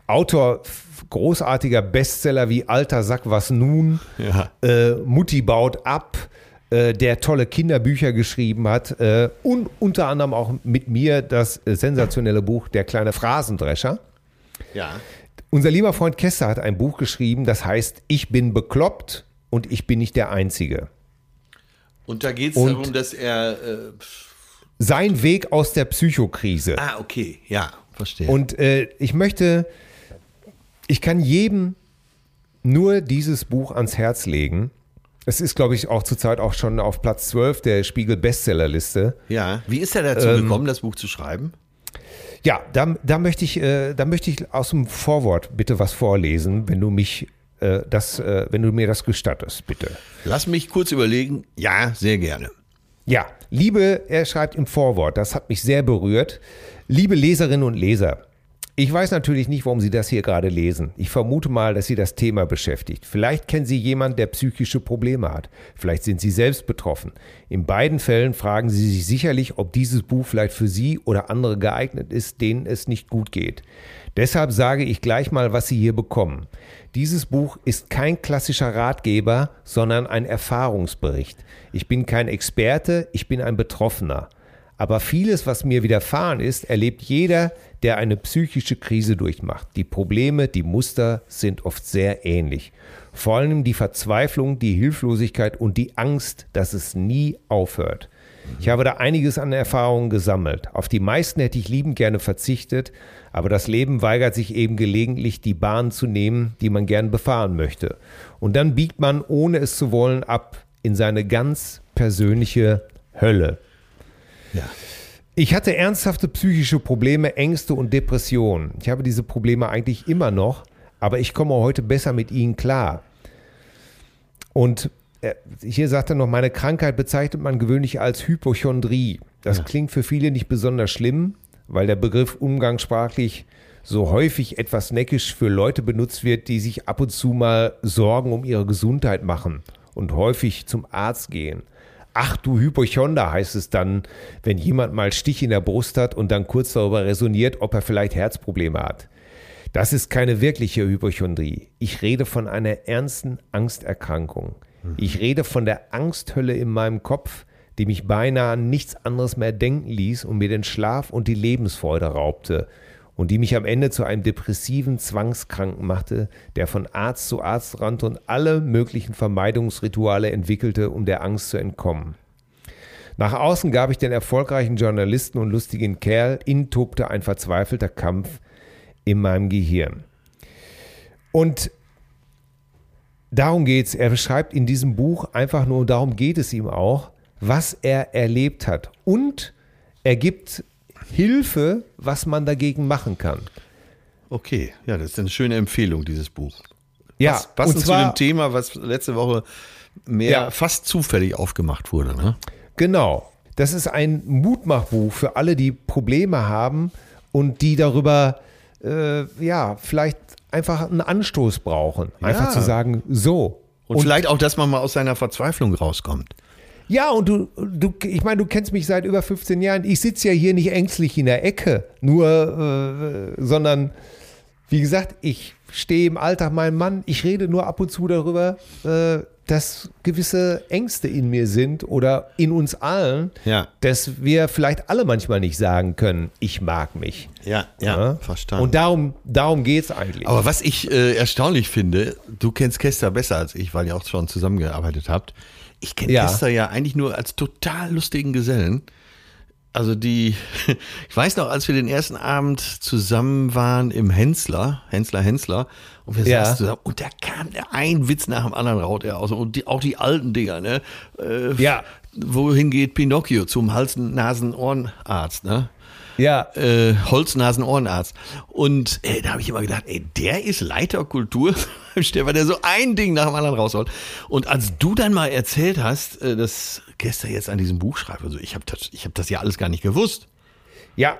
Autor großartiger Bestseller wie Alter Sack, was nun? Ja. Äh, Mutti baut ab, äh, der tolle Kinderbücher geschrieben hat äh, und unter anderem auch mit mir das äh, sensationelle Buch Der kleine Phrasendrescher. Ja. Unser lieber Freund Kester hat ein Buch geschrieben, das heißt Ich bin bekloppt und ich bin nicht der Einzige. Und da geht es darum, dass er. Äh, Sein Weg aus der Psychokrise. ah, okay, ja, verstehe. Und äh, ich möchte, ich kann jedem nur dieses Buch ans Herz legen. Es ist, glaube ich, auch zurzeit auch schon auf Platz 12 der Spiegel Bestsellerliste. ja, wie ist er dazu Ähm, gekommen, das Buch zu schreiben? Ja, da, da, möchte ich, äh, da möchte ich aus dem Vorwort bitte was vorlesen, wenn du mich äh, das, äh, wenn du mir das gestattest, bitte. Lass mich kurz überlegen. Ja, sehr gerne. Ja, liebe, er schreibt im Vorwort, das hat mich sehr berührt. Liebe Leserinnen und Leser, ich weiß natürlich nicht, warum Sie das hier gerade lesen. Ich vermute mal, dass Sie das Thema beschäftigt. Vielleicht kennen Sie jemanden, der psychische Probleme hat. Vielleicht sind Sie selbst betroffen. In beiden Fällen fragen Sie sich sicherlich, ob dieses Buch vielleicht für Sie oder andere geeignet ist, denen es nicht gut geht. Deshalb sage ich gleich mal, was Sie hier bekommen. Dieses Buch ist kein klassischer Ratgeber, sondern ein Erfahrungsbericht. Ich bin kein Experte, ich bin ein Betroffener. Aber vieles, was mir widerfahren ist, erlebt jeder, der eine psychische Krise durchmacht. Die Probleme, die Muster sind oft sehr ähnlich. Vor allem die Verzweiflung, die Hilflosigkeit und die Angst, dass es nie aufhört. Ich habe da einiges an Erfahrungen gesammelt. Auf die meisten hätte ich liebend gerne verzichtet, aber das Leben weigert sich eben gelegentlich, die Bahn zu nehmen, die man gern befahren möchte. Und dann biegt man, ohne es zu wollen, ab in seine ganz persönliche Hölle. Ja. Ich hatte ernsthafte psychische Probleme, Ängste und Depressionen. Ich habe diese Probleme eigentlich immer noch, aber ich komme heute besser mit ihnen klar. Und äh, hier sagt er noch, meine Krankheit bezeichnet man gewöhnlich als Hypochondrie. Das klingt für viele nicht besonders schlimm, weil der Begriff umgangssprachlich so häufig etwas neckisch für Leute benutzt wird, die sich ab und zu mal Sorgen um ihre Gesundheit machen und häufig zum Arzt gehen. Ach du Hypochonder heißt es dann, wenn jemand mal Stich in der Brust hat und dann kurz darüber resoniert, ob er vielleicht Herzprobleme hat. Das ist keine wirkliche Hypochondrie. Ich rede von einer ernsten Angsterkrankung. Ich rede von der Angsthölle in meinem Kopf, die mich beinahe an nichts anderes mehr denken ließ und mir den Schlaf und die Lebensfreude raubte und die mich am Ende zu einem depressiven Zwangskranken machte, der von Arzt zu Arzt rannte und alle möglichen Vermeidungsrituale entwickelte, um der Angst zu entkommen. Nach außen gab ich den erfolgreichen Journalisten und lustigen Kerl, innen tobte ein verzweifelter Kampf in meinem Gehirn. Und darum geht's. Er beschreibt in diesem Buch einfach nur, darum geht es ihm auch, was er erlebt hat. Und er gibt Hilfe, was man dagegen machen kann. Okay, ja, das ist eine schöne Empfehlung, dieses Buch. Ja, Pass- passend und zu dem Thema, was letzte Woche mehr Ja. fast zufällig aufgemacht wurde. Ne? Genau. Das ist ein Mutmachbuch für alle, die Probleme haben und die darüber, äh, ja, vielleicht einfach einen Anstoß brauchen. Einfach Ja. zu sagen, so. Und, vielleicht auch, dass man mal aus seiner Verzweiflung rauskommt. Ja, und du, du ich meine, du kennst mich seit über 15 Jahren. Ich sitze ja hier nicht ängstlich in der Ecke, nur, äh, sondern, wie gesagt, ich stehe im Alltag mein Mann. Ich rede nur ab und zu darüber, äh, dass gewisse Ängste in mir sind oder in uns allen, Ja. dass wir vielleicht alle manchmal nicht sagen können, ich mag mich. Ja, ja, verstanden. Und darum, darum geht es eigentlich. Aber was ich äh, erstaunlich finde, du kennst Kester besser als ich, weil ihr auch schon zusammengearbeitet habt. Ich kenne Ja. Kester ja eigentlich nur als total lustigen Gesellen. Also die, ich weiß noch, als wir den ersten Abend zusammen waren im Hensler, Hensler, Hensler, und wir Ja. saßen zusammen, und da kam der ein Witz nach dem anderen raut er aus. Und die, auch die alten Dinger, ne? Äh, Ja. Wohin geht Pinocchio? Zum Hals-Nasen-Ohrenarzt, ne? Ja, äh, Holz-Nasen-Ohrenarzt. Und äh, da habe ich immer gedacht, ey, der ist Leiter Kultur, Stefan, der so ein Ding nach dem anderen rausholt. Und als du dann mal erzählt hast, äh, dass gestern jetzt an diesem Buch schreibt, also ich habe das, ich hab das ja alles gar nicht gewusst. Ja.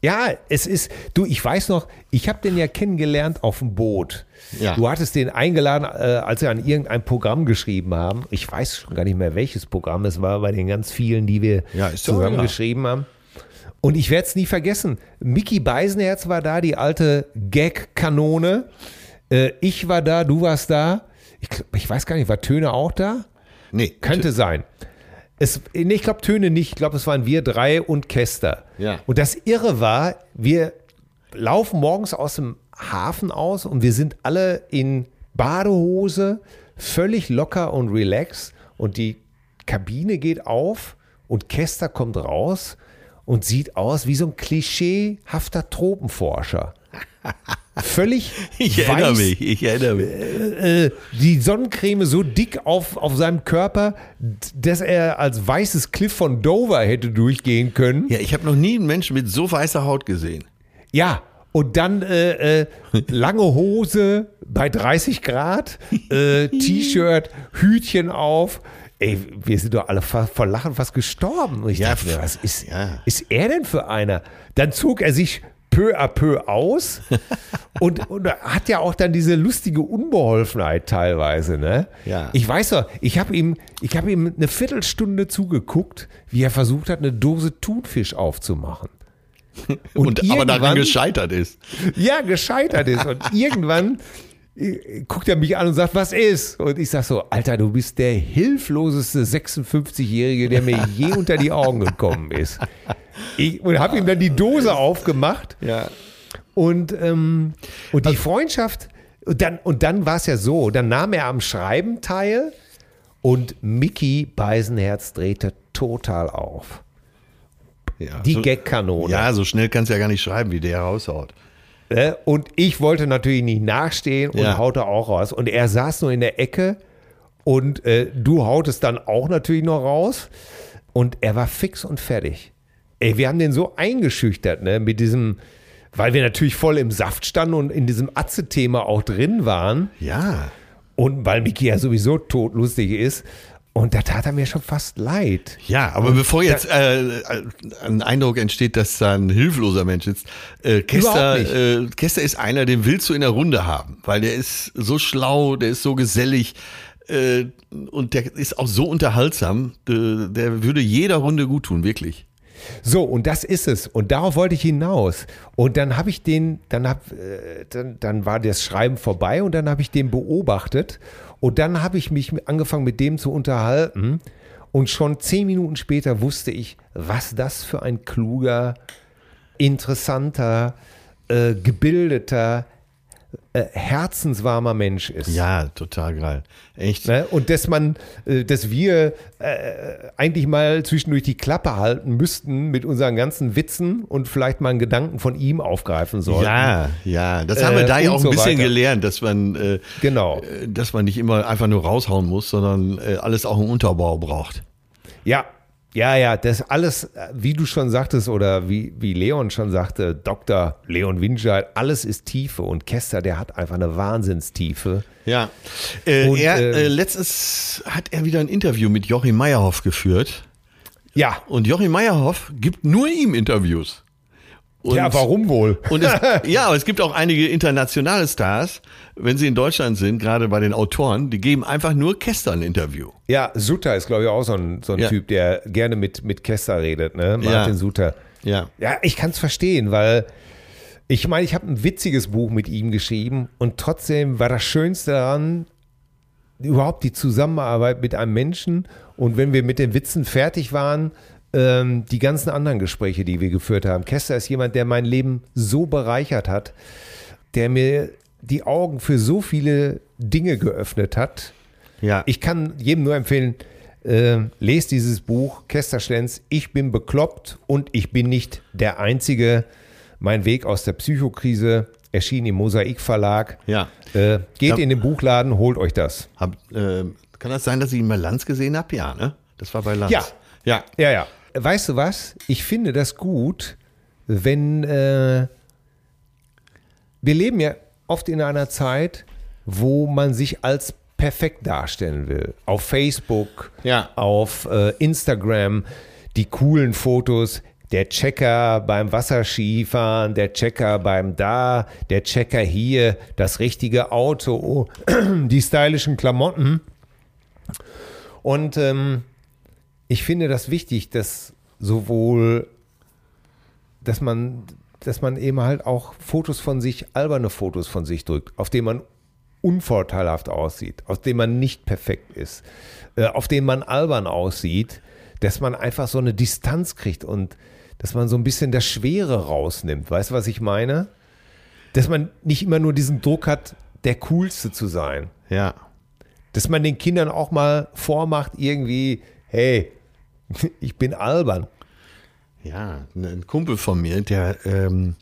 Ja, es ist, du, ich weiß noch, ich habe den ja kennengelernt auf dem Boot. Ja. Du hattest den eingeladen, äh, als wir an irgendein Programm geschrieben haben. Ich weiß schon gar nicht mehr, welches Programm es war, bei den ganz vielen, die wir Ja, zusammen geschrieben haben. Und ich werde es nie vergessen. Mickey Beisenherz war da, die alte Gag-Kanone. Äh, ich war da, du warst da. Ich, ich weiß gar nicht, war Töne auch da? Nee, Könnte sein. Es, nee, ich glaube Töne nicht. Ich glaube, es waren wir drei und Kester. Ja. Und das Irre war, wir laufen morgens aus dem Hafen aus und wir sind alle in Badehose, völlig locker und relaxed. Und die Kabine geht auf und Kester kommt raus und sieht aus wie so ein klischeehafter Tropenforscher. Völlig Ich erinnere weiß, mich, ich erinnere mich. äh, die Sonnencreme so dick auf, auf seinem Körper, dass er als weißes Cliff von Dover hätte durchgehen können. Ja, ich habe noch nie einen Menschen mit so weißer Haut gesehen. Ja, und dann äh, äh, lange Hose bei 30 Grad, äh, T-Shirt, Hütchen auf. Ey, wir sind doch alle vor Lachen fast gestorben. Und ich Ja, dachte mir, was ist, ja. ist er denn für einer? Dann zog er sich peu à peu aus und, und hat ja auch dann diese lustige Unbeholfenheit teilweise. Ne? Ja. Ich weiß doch, ich habe ihm, ich hab ihm eine Viertelstunde zugeguckt, wie er versucht hat, eine Dose Thunfisch aufzumachen. Und, aber daran gescheitert ist. ja, gescheitert ist. Und irgendwann guckt er mich an und sagt, was ist? Und ich sag so, Alter, du bist der hilfloseste 56-Jährige, der mir je unter die Augen gekommen ist. Ich, und habe ihm dann die Dose aufgemacht Ja. und, ähm, und die Freundschaft, und dann, und dann war es ja so, dann nahm er am Schreiben teil und Mickey Beisenherz drehte total auf. ja. Die so, Gagkanone. Ja, so schnell kannst du ja gar nicht schreiben, wie der raushaut. Ne? Und ich wollte natürlich nicht nachstehen und Ja. haute auch raus. Und er saß nur in der Ecke und äh, du hautest dann auch natürlich noch raus. Und er war fix und fertig. Ey, wir haben den so eingeschüchtert, ne, mit diesem, weil wir natürlich voll im Saft standen und in diesem Atze-Thema auch drin waren. Ja. Und weil Miki ja sowieso todlustig ist. Und da tat er mir schon fast leid. Ja, aber bevor jetzt äh, ein Eindruck entsteht, dass da ein hilfloser Mensch ist, äh, Kester, äh, Kester ist einer, den willst du in der Runde haben, weil der ist so schlau, der ist so gesellig äh, und der ist auch so unterhaltsam, der, der würde jeder Runde gut tun, wirklich. So, und das ist es. Und darauf wollte ich hinaus. Und dann habe ich den, dann, hab, äh, dann, dann war das Schreiben vorbei und dann habe ich den beobachtet. Und dann habe ich mich angefangen mit dem zu unterhalten. Und schon zehn Minuten später wusste ich, was das für ein kluger, interessanter, äh, gebildeter, äh, herzenswarmer Mensch ist. Ja, total geil. Echt. Ne? Und dass man, äh, dass wir äh, eigentlich mal zwischendurch die Klappe halten müssten mit unseren ganzen Witzen und vielleicht mal einen Gedanken von ihm aufgreifen sollten. Ja, ja, das haben wir Äh, da ja auch ein so bisschen weiter. gelernt, dass man, äh, Genau. äh, dass man nicht immer einfach nur raushauen muss, sondern alles auch einen Unterbau braucht. Ja, ja, ja, das alles, äh, wie du schon sagtest oder wie, wie Leon schon sagte, Dr. Leon Winscheid, alles ist Tiefe und Kester, der hat einfach eine Wahnsinnstiefe. Ja. Äh, Und, er, äh, äh, letztens hat er wieder ein Interview mit Joachim Meyerhoff geführt. Ja, Und Joachim Meyerhoff gibt nur ihm Interviews. Und, ja, warum wohl? Und es, ja, aber es gibt auch einige internationale Stars, wenn sie in Deutschland sind, gerade bei den Autoren, die geben einfach nur Kester ein Interview. Ja, Sutter ist, glaube ich, auch so ein, so ein Ja. Typ, der gerne mit, mit Kester redet, ne? Martin Ja. Sutter. Ja. Ja, ich kann es verstehen, weil ich meine, ich habe ein witziges Buch mit ihm geschrieben und trotzdem war das Schönste daran überhaupt die Zusammenarbeit mit einem Menschen und wenn wir mit den Witzen fertig waren, ähm, die ganzen anderen Gespräche, die wir geführt haben. Kester ist jemand, der mein Leben so bereichert hat, der mir die Augen für so viele Dinge geöffnet hat. Ja. Ich kann jedem nur empfehlen, äh, lest dieses Buch, Kester Schlenz, Ich bin bekloppt und ich bin nicht der Einzige. Mein Weg aus der Psychokrise erschien im Mosaik Verlag. Ja. Äh, geht Ja. in den Buchladen, holt euch das. Hab, äh, kann das sein, dass ich ihn bei Lanz gesehen habe? Ja, ne? Das war bei Lanz. Ja. Ja. Ja, ja. Weißt du was? Ich finde das gut, wenn äh, wir leben ja oft in einer Zeit, wo man sich als perfekt darstellen will. Auf Facebook, Ja. auf äh, Instagram, die coolen Fotos. Der Checker beim Wasserskifahren, der Checker beim da, der Checker hier, das richtige Auto, die stylischen Klamotten. Und ähm, ich finde das wichtig, dass sowohl dass man, dass man eben halt auch Fotos von sich, alberne Fotos von sich drückt, auf denen man unvorteilhaft aussieht, auf denen man nicht perfekt ist, äh, auf denen man albern aussieht, dass man einfach so eine Distanz kriegt und dass man so ein bisschen das Schwere rausnimmt. Weißt du, was ich meine? Dass man nicht immer nur diesen Druck hat, der Coolste zu sein. Ja. Dass man den Kindern auch mal vormacht, irgendwie, hey, ich bin albern. Ja, ein Kumpel von mir, der, ähm,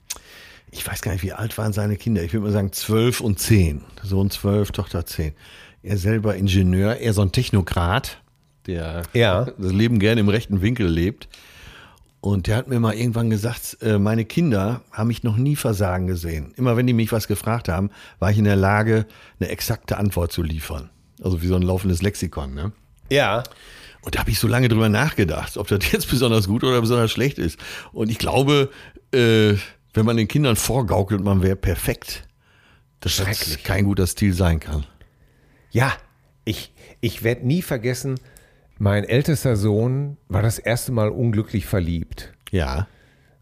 ich weiß gar nicht, wie alt waren seine Kinder. Ich würde mal sagen zwölf und zehn. Sohn zwölf, Tochter zehn. Er selber Ingenieur, er so ein Technokrat, der Ja. das Leben gerne im rechten Winkel lebt. Und der hat mir mal irgendwann gesagt, äh, meine Kinder haben mich noch nie versagen gesehen. Immer wenn die mich was gefragt haben, war ich in der Lage, eine exakte Antwort zu liefern. Also wie so ein laufendes Lexikon, ne? Ja. Und da habe ich so lange drüber nachgedacht, ob das jetzt besonders gut oder besonders schlecht ist. Und ich glaube, äh, wenn man den Kindern vorgaukelt, man wäre perfekt, dass das Schrecklich. kein guter Stil sein kann. Ja, ich, ich werde nie vergessen, mein ältester Sohn war das erste Mal unglücklich verliebt. Ja.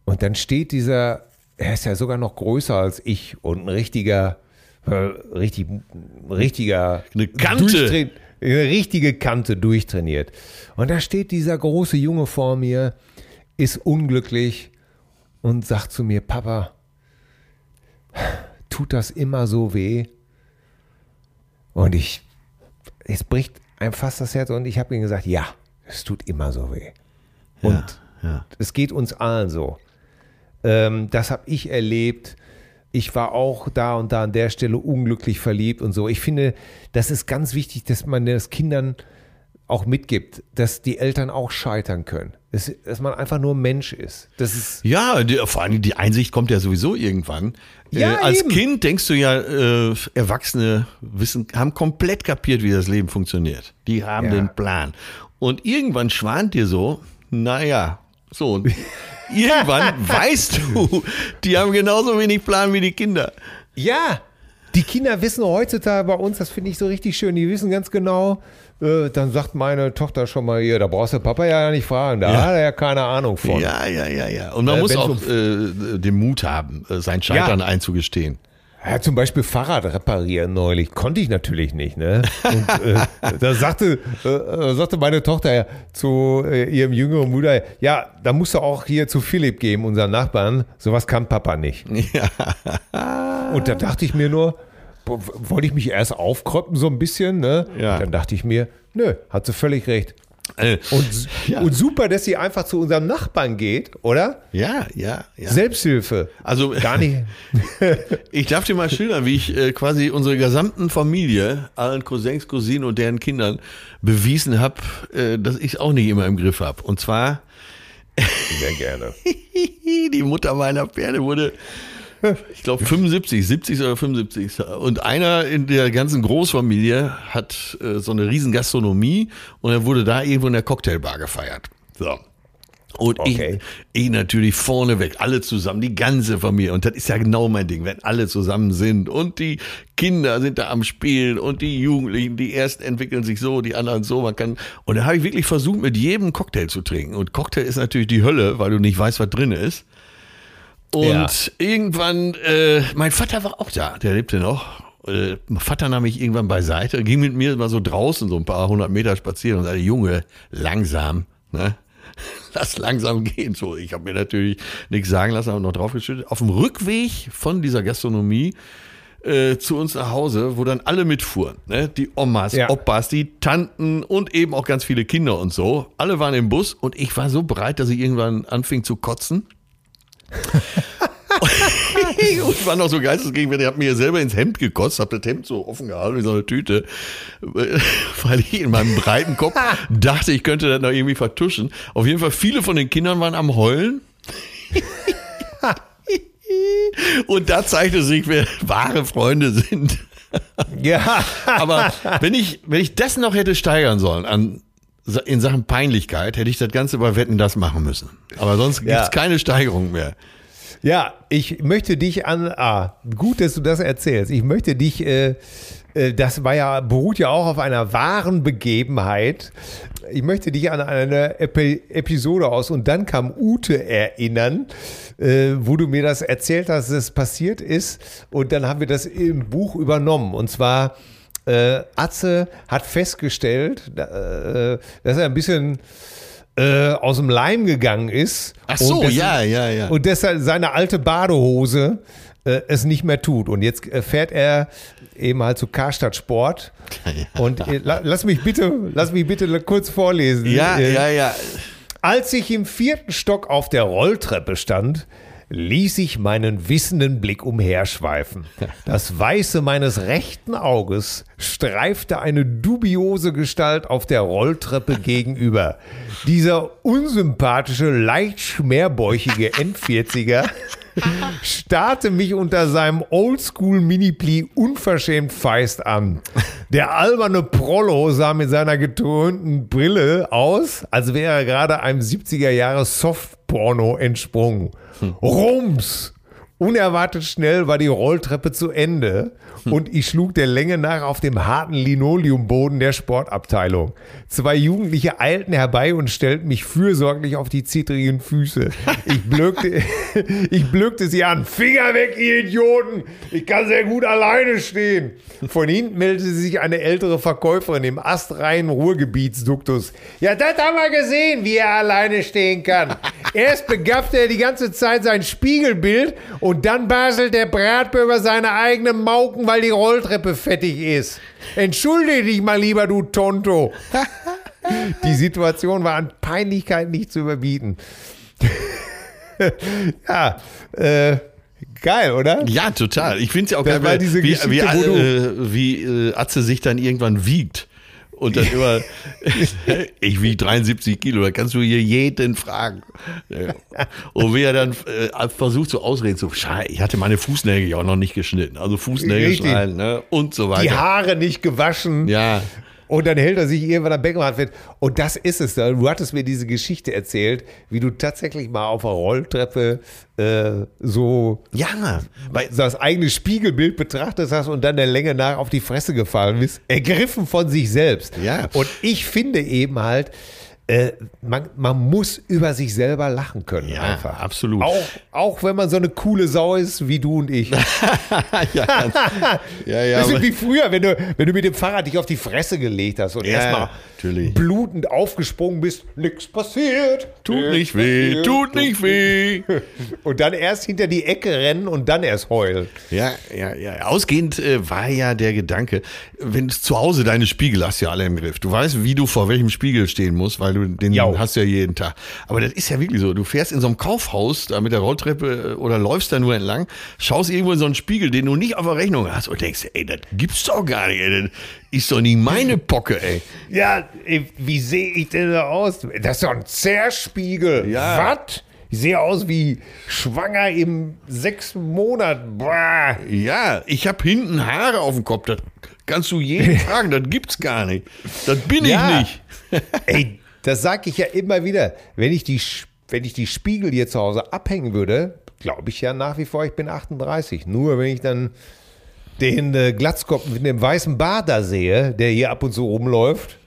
Und dann steht dieser, er ist ja sogar noch größer als ich und ein richtiger, äh, richtig, richtiger, Eine Kante. Eine richtige Kante durchtrainiert. Und da steht dieser große Junge vor mir, ist unglücklich und sagt zu mir, Papa, tut das immer so weh? Und ich, es bricht einem fast das Herz und ich habe ihm gesagt, ja, es tut immer so weh. Und ja. es geht uns allen so. Ähm, das habe ich erlebt. Ich war auch da und da an der Stelle unglücklich verliebt und so. Ich finde, das ist ganz wichtig, dass man das Kindern auch mitgibt, dass die Eltern auch scheitern können. Dass, dass man einfach nur Mensch ist. Das ist Ja, die, vor allem die Einsicht kommt ja sowieso irgendwann. Ja, äh, als eben. Kind denkst du ja, äh, Erwachsene wissen, haben komplett kapiert, wie das Leben funktioniert. Die haben Ja. den Plan. Und irgendwann schwant dir so, naja, so. Und irgendwann weißt du, die haben genauso wenig Plan wie die Kinder. Ja, die Kinder wissen heutzutage bei uns, das finde ich so richtig schön, die wissen ganz genau, äh, dann sagt meine Tochter schon mal hier, da brauchst du Papa ja nicht fragen, da Ja. hat er ja keine Ahnung von. Ja, ja, ja, ja. Und man Äh, muss auch um- äh, den Mut haben, äh, sein Scheitern einzugestehen. Ja, zum Beispiel Fahrrad reparieren neulich. Konnte ich natürlich nicht, ne? Und äh, da sagte, äh, äh, sagte meine Tochter ja zu äh, ihrem jüngeren Bruder, ja, da musst du auch hier zu Philipp geben, unseren Nachbarn. Sowas kann Papa nicht. Und da dachte ich mir nur, wollte ich mich erst aufkroppen so ein bisschen, ne? Ja. Dann dachte ich mir, nö, hat sie völlig recht. Äh, Und, Ja. und super, dass sie einfach zu unserem Nachbarn geht, oder? ja, ja, ja. Selbsthilfe. Also Gar nicht. Ich darf dir mal schildern, wie ich äh, quasi unsere gesamten Familie, allen Cousins, Cousinen und deren Kindern bewiesen habe, äh, dass ich es auch nicht immer im Griff habe. Und zwar, Sehr gerne. die Mutter meiner Pferde wurde, ich glaube, 75, 70 oder 75. Und einer in der ganzen Großfamilie hat äh, so eine riesen Gastronomie und er wurde da irgendwo in der Cocktailbar gefeiert. So. Und Okay. ich, ich natürlich vorneweg, alle zusammen, die ganze Familie. Und das ist ja genau mein Ding, wenn alle zusammen sind und die Kinder sind da am Spielen und die Jugendlichen, die ersten entwickeln sich so, die anderen so. Man kann, und da habe ich wirklich versucht, mit jedem Cocktail zu trinken. Und Cocktail ist natürlich die Hölle, weil du nicht weißt, was drin ist. Und Ja. irgendwann, äh, mein Vater war auch da, der lebte noch. Äh, mein Vater nahm mich irgendwann beiseite, ging mit mir mal so draußen so ein paar hundert Meter spazieren und sagte, Junge, langsam, ne? Lass langsam gehen. So, ich habe mir natürlich nichts sagen lassen, aber noch draufgeschüttet. Auf dem Rückweg von dieser Gastronomie äh, zu uns nach Hause, wo dann alle mitfuhren. Ne? Die Omas, Ja. Opas, die Tanten und eben auch ganz viele Kinder und so. Alle waren im Bus und ich war so bereit, dass ich irgendwann anfing zu kotzen. und war noch so geistesgegenwärtig, ich habe mir selber ins Hemd gekotzt, habe das Hemd so offen gehalten wie so eine Tüte, weil ich in meinem breiten Kopf dachte, ich könnte das noch irgendwie vertuschen. Auf jeden Fall, viele von den Kindern waren am Heulen. Und da zeigte sich, wer wahre Freunde sind. Ja. Aber wenn ich, wenn ich das noch hätte steigern sollen an, in Sachen Peinlichkeit, hätte ich das Ganze bei Wetten das machen müssen. Aber sonst Ja. gibt's keine Steigerung mehr. Ja, ich möchte dich an. Ah, gut, dass du das erzählst. Ich möchte dich. Äh, äh, das war ja beruht ja auch auf einer wahren Begebenheit. ich möchte dich an eine Epi Episode aus und dann kam Ute erinnern, äh, wo du mir das erzählt hast, dass es passiert ist. Und dann haben wir das im Buch übernommen. Und zwar, äh, Atze hat festgestellt, äh, dass er ein bisschen äh, aus dem Leim gegangen ist. Ach so, und ja, ja, ja. Und deshalb seine alte Badehose äh, es nicht mehr tut. Und jetzt äh, fährt er eben halt zu Karstadt Sport. Und äh, la, lass mich bitte, lass mich bitte kurz vorlesen. Ja, ja, ja. Als ich im vierten Stock auf der Rolltreppe stand, ließ ich meinen wissenden Blick umherschweifen. Das Weiße meines rechten Auges streifte eine dubiose Gestalt auf der Rolltreppe gegenüber. Dieser unsympathische, leicht schmerbäuchige Endvierziger starrte mich unter seinem Oldschool Mini-Pli unverschämt feist an. Der alberne Prollo sah mit seiner getönten Brille aus, als wäre er gerade einem 70er Jahre Softporno entsprungen. Rums! Unerwartet schnell war die Rolltreppe zu Ende und ich schlug der Länge nach auf dem harten Linoleumboden der Sportabteilung. Zwei Jugendliche eilten herbei und stellten mich fürsorglich auf die zittrigen Füße. Ich blökte, ich blökte sie an. Finger weg, ihr Idioten! Ich kann sehr gut alleine stehen. Von hinten meldete sich eine ältere Verkäuferin im astreinen Ruhrgebietsduktus. Ja, das haben wir gesehen, wie er alleine stehen kann. Erst begabte er die ganze Zeit sein Spiegelbild und dann baselt der Bratbe über seine eigenen Mauken, weil die Rolltreppe fettig ist. Entschuldige dich mal lieber, du Tonto. Die Situation war an Peinlichkeit nicht zu überbieten. ja, äh, geil, oder? Ja, total. Ich finde es ja auch Das geil, weil- diese wie, wie, äh, wie äh, Atze sich dann irgendwann wiegt. Und dann immer, ich wiege 73 Kilo, da kannst du hier jeden fragen. Und wie er dann äh, versucht so Ausreden zu, scheiße, ich hatte meine Fußnägel ja auch noch nicht geschnitten. Also Fußnägel schneiden, ne? Und so weiter. Die Haare nicht gewaschen. ja. Und dann hält er sich irgendwann am Beckenrand fest. Und das ist es. Du hattest mir diese Geschichte erzählt, wie du tatsächlich mal auf der Rolltreppe äh, so Ja, weil, das eigene Spiegelbild betrachtet hast und dann der Länge nach auf die Fresse gefallen bist, ergriffen von sich selbst. Ja. Und ich finde eben halt, äh, man, man muss über sich selber lachen können. Ja, einfach. absolut. Auch, auch wenn man so eine coole Sau ist wie du und ich. ja, ganz, ja, ja, das ist wie früher, wenn du, wenn du mit dem Fahrrad dich auf die Fresse gelegt hast und Ja, erstmal natürlich. blutend aufgesprungen bist, nichts passiert. tut Nix nicht weh, passiert, tut nicht weh. Und dann erst hinter die Ecke rennen und dann erst heulen. Ja, ja, ja. Ausgehend äh, war ja der Gedanke, wenn du zu Hause deine Spiegel hast ja alle im Griff. Du weißt, wie du vor welchem Spiegel stehen musst, weil du den Jau. hast ja jeden Tag. Aber das ist ja wirklich so. Du fährst in so einem Kaufhaus da mit der Rolltreppe äh, oder läufst da nur entlang, schaust irgendwo in so einen Spiegel, den du nicht auf der Rechnung hast und denkst, ey, das gibt's doch gar nicht. Ey. Ist doch nicht meine Pocke, ey. Ja, wie sehe ich denn da aus? Das ist doch ein Zerspiegel. Ja. Was? Ich sehe aus wie schwanger im sechsten Monat. Bah. Ja, ich habe hinten Haare auf dem Kopf. Das kannst du jeden fragen. Das gibt's gar nicht. Das bin Ja. ich nicht. Ey, das sage ich ja immer wieder. Wenn ich die, wenn ich die Spiegel hier zu Hause abhängen würde, glaube ich ja nach wie vor, ich bin 38. Nur wenn ich dann den äh, Glatzkopf mit dem weißen Bart da sehe, der hier ab und zu rumläuft.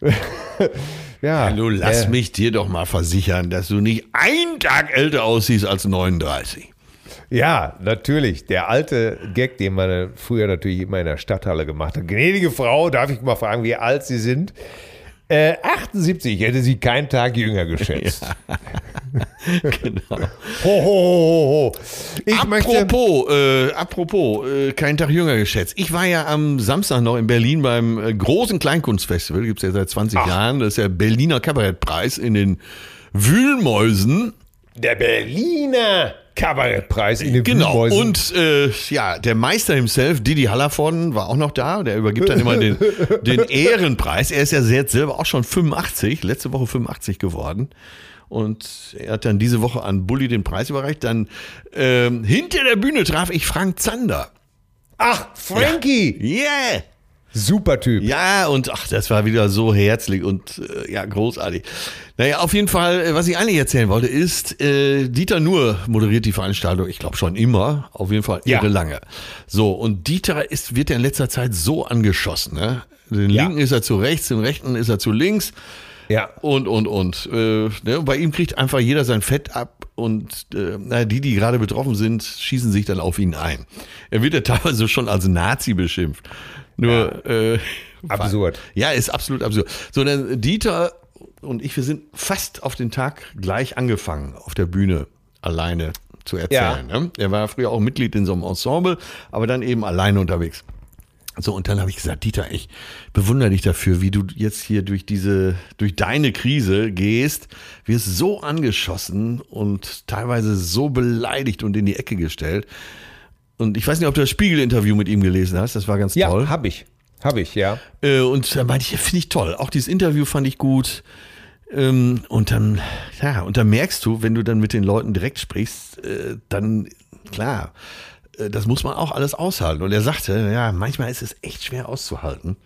ja. Du lass äh, mich dir doch mal versichern, dass du nicht einen Tag älter aussiehst als 39. Ja, natürlich. Der alte Gag, den man früher natürlich immer in der Stadthalle gemacht hat. Gnädige Frau, darf ich mal fragen, wie alt Sie sind? Äh, 78, ich hätte Sie keinen Tag jünger geschätzt. Genau. Ho, ho, ho, ho. Ich möchte. Apropos, äh, apropos, äh, keinen Tag jünger geschätzt. Ich war ja am Samstag noch in Berlin beim äh, großen Kleinkunstfestival, gibt's ja seit 20 Jahren. Das ist der Berliner Kabarettpreis in den Wühlmäusen. Der Berliner Kabarettpreis in den Genau. Wühlmäusen. Und äh, ja, der Meister himself, Didi Hallervorden, war auch noch da. Der übergibt dann immer den, den Ehrenpreis. Er ist ja jetzt selber auch schon 85, letzte Woche 85 geworden. Und er hat dann diese Woche an Bulli den Preis überreicht. Dann ähm, hinter der Bühne traf ich Frank Zander. Ach, Frankie! Yeah! Super Typ. Ja, und ach, das war wieder so herzlich und äh, ja, großartig. Naja, auf jeden Fall, äh, was ich eigentlich erzählen wollte, ist, äh, Dieter Nuhr moderiert die Veranstaltung, ich glaube schon immer, auf jeden Fall Ja. irre lange. So, und Dieter ist, wird ja in letzter Zeit so angeschossen, ne? Den Ja. linken ist er zu rechts, den rechten ist er zu links. Ja. Und, und, und. Äh, ne? Bei ihm kriegt einfach jeder sein Fett ab und äh, na, die, die gerade betroffen sind, schießen sich dann auf ihn ein. Er wird ja teilweise schon als Nazi beschimpft. Nur, äh, Absurd. ja, ist absolut absurd. So, dann Dieter und ich, wir sind fast auf den Tag gleich angefangen, auf der Bühne alleine zu erzählen. Ne? Er war früher auch Mitglied in so einem Ensemble, aber dann eben alleine unterwegs. So, und dann habe ich gesagt, Dieter, ich bewundere dich dafür, wie du jetzt hier durch diese, durch deine Krise gehst, wirst so angeschossen und teilweise so beleidigt und in die Ecke gestellt. Und ich weiß nicht, ob du das Spiegel-Interview mit ihm gelesen hast, das war ganz Ja, toll. habe ich. Habe ich, ja. Äh, und da meinte ich, finde ich toll. Auch dieses Interview fand ich gut. Ähm, und dann, ja, und dann merkst du, wenn du dann mit den Leuten direkt sprichst, äh, dann, klar, äh, das muss man auch alles aushalten. Und er sagte, ja, manchmal ist es echt schwer auszuhalten.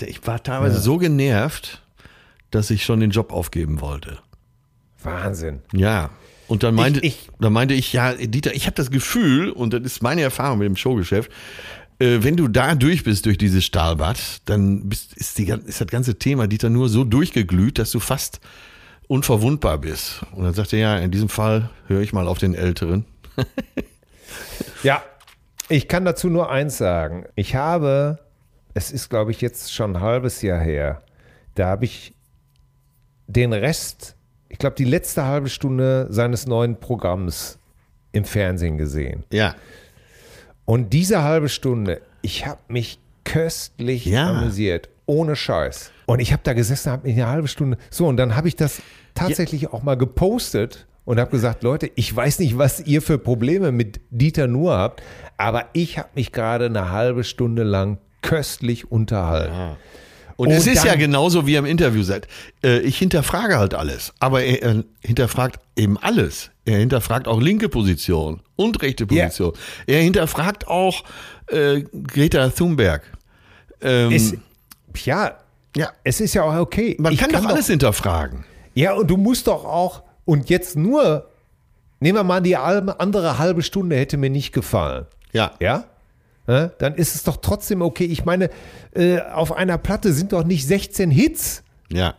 Ich war teilweise so genervt, dass ich schon den Job aufgeben wollte. Wahnsinn. Ja. Und dann meinte Ich- ich- dann meinte ich, ja, Dieter, ich habe das Gefühl, und das ist meine Erfahrung mit dem Showgeschäft, äh, wenn du da durch bist durch dieses Stahlbad, dann bist, ist, die, ist das ganze Thema, Dieter, nur so durchgeglüht, dass du fast unverwundbar bist. Und dann sagte er, ja, in diesem Fall höre ich mal auf den Älteren. Ja, ich kann dazu nur eins sagen. Ich habe, es ist glaube ich jetzt schon ein halbes Jahr her, da habe ich den Rest, ich glaube die letzte halbe Stunde seines neuen Programms im Fernsehen gesehen. Ja. Und diese halbe Stunde, ich habe mich köstlich Ja. amüsiert, ohne Scheiß. Und ich habe da gesessen, habe mich eine halbe Stunde. So, und dann habe ich das tatsächlich auch mal gepostet und habe gesagt, Leute, ich weiß nicht, was ihr für Probleme mit Dieter Nuhr habt, aber ich habe mich gerade eine halbe Stunde lang köstlich unterhalten. Und Und es ist ja genauso, wie im Interview sagt. Äh, ich hinterfrage halt alles. Aber er, er hinterfragt eben alles. Er hinterfragt auch linke Position und rechte. Position. Er hinterfragt auch äh, Greta Thunberg. Ähm, Es, ja, ja, es ist ja auch okay. man Ich kann, doch alles hinterfragen. Ja, und du musst doch auch, und jetzt nur, nehmen wir mal die andere halbe Stunde hätte mir nicht gefallen. Ja. Ja? Dann ist es doch trotzdem okay. Ich meine, äh, auf einer Platte sind doch nicht 16 Hits. Ja.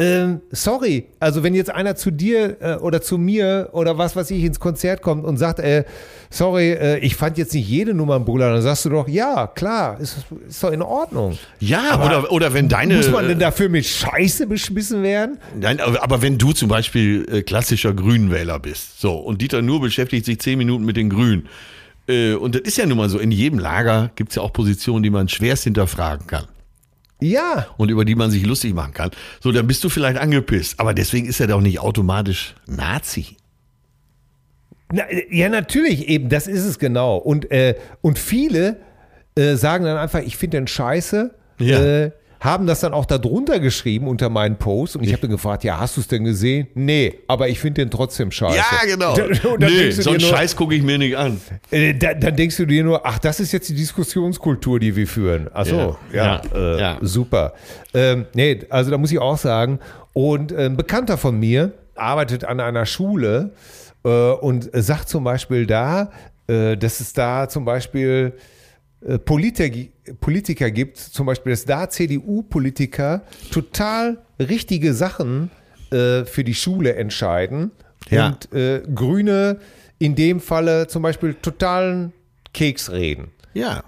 Ähm, sorry, also wenn jetzt einer zu dir äh, oder zu mir oder was weiß ich ins Konzert kommt und sagt, äh, sorry, äh, ich fand jetzt nicht jede Nummer ein Brüller, dann sagst du doch, ja, klar, ist, ist doch in Ordnung. Ja, oder, oder wenn deine. Muss man denn dafür mit Scheiße beschmissen werden? Nein, aber wenn du zum Beispiel klassischer Grünenwähler bist, so, und Dieter Nur beschäftigt sich zehn Minuten mit den Grünen, und das ist ja nun mal so, in jedem Lager gibt es ja auch Positionen, die man schwerst hinterfragen kann Ja, und über die man sich lustig machen kann. So, dann bist du vielleicht angepisst, aber deswegen ist er doch nicht automatisch Nazi. Na, ja, natürlich, eben, das ist es genau. Und, äh, und viele äh, sagen dann einfach, ich finde den scheiße, Ja. äh, haben das dann auch da drunter geschrieben unter meinen Post und ich habe dann gefragt, ja, hast du es denn gesehen? Nee, aber ich finde den trotzdem scheiße. Ja, genau. Dann Nee, so einen nur, Scheiß gucke ich mir nicht an. äh, da, dann denkst du dir nur, ach, das ist jetzt die Diskussionskultur, die wir führen. Ach so, ja, Ja, äh, ja. super. Ähm, nee, also da muss ich auch sagen, und äh, ein Bekannter von mir arbeitet an einer Schule äh, und sagt zum Beispiel da, äh, dass es da zum Beispiel Politiker, Politiker gibt, zum Beispiel, dass da CDU-Politiker total richtige Sachen äh, für die Schule entscheiden Ja. und äh, Grüne in dem Falle zum Beispiel totalen Keks reden. Ja.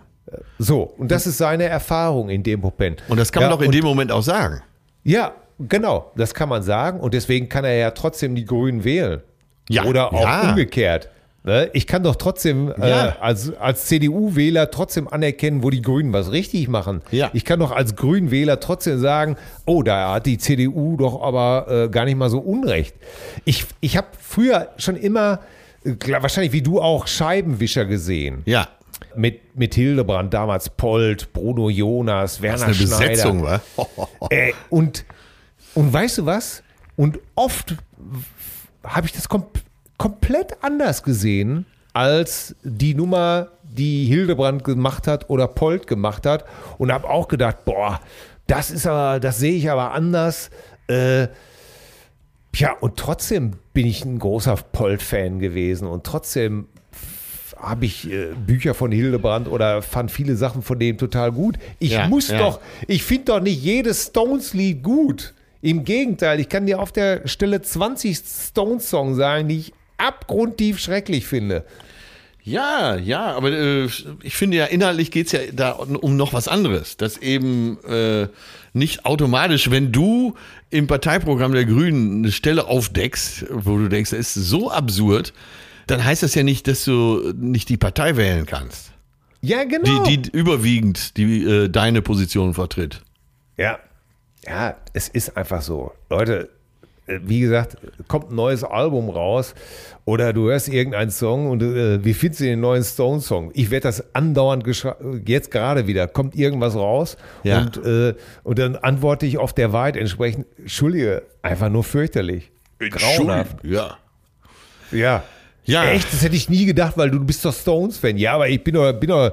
So, und das ist seine Erfahrung in dem Moment. Und das kann man ja, doch in und, dem Moment auch sagen. Ja, genau, das kann man sagen und deswegen kann er ja trotzdem die Grünen wählen. Ja, Oder auch ja. umgekehrt. Ne? Ich kann doch trotzdem äh, Ja. als, als CDU-Wähler trotzdem anerkennen, wo die Grünen was richtig machen. Ja. Ich kann doch als Grünwähler trotzdem sagen, oh, da hat die CDU doch aber äh, gar nicht mal so Unrecht. Ich, ich habe früher schon immer, äh, wahrscheinlich wie du auch, Scheibenwischer gesehen. Ja. Mit, mit Hildebrand, damals Polt, Bruno Jonas, Werner Was eine Schneider. Besetzung, wa? Äh, und, und weißt du was? Und oft habe ich das kom komplett anders gesehen als die Nummer, die Hildebrand gemacht hat oder Polt gemacht hat. Und habe auch gedacht, boah, das ist aber, das sehe ich aber anders. Äh, ja, und trotzdem bin ich ein großer Polt-Fan gewesen und trotzdem habe ich äh, Bücher von Hildebrand oder fand viele Sachen von dem total gut. Ich Ja, muss ja. doch, ich finde doch nicht jedes Stones-Lied gut. Im Gegenteil, ich kann dir auf der Stelle 20 Stones-Songs sagen, die ich abgrundtief schrecklich finde. Ja, ja, aber äh, ich finde ja, inhaltlich geht's ja da um noch was anderes. Dass eben äh, nicht automatisch, wenn du im Parteiprogramm der Grünen eine Stelle aufdeckst, wo du denkst, das ist so absurd, dann heißt das ja nicht, dass du nicht die Partei wählen kannst. Ja, genau. Die, die überwiegend die, äh, deine Position vertritt. Ja. Ja, es ist einfach so. Leute, wie gesagt, kommt ein neues Album raus oder du hörst irgendeinen Song und äh, wie findest du den neuen Stone-Song? Ich werde das andauernd jetzt gerade wieder, kommt irgendwas raus Ja. und, äh, und dann antworte ich auf der Wahrheit entsprechend, Entschuldige, einfach nur fürchterlich. Grauenhaft. Ja. Ja. Ja. Echt, das hätte ich nie gedacht, weil du, du bist doch Stones-Fan. Ja, aber ich bin doch, bin doch,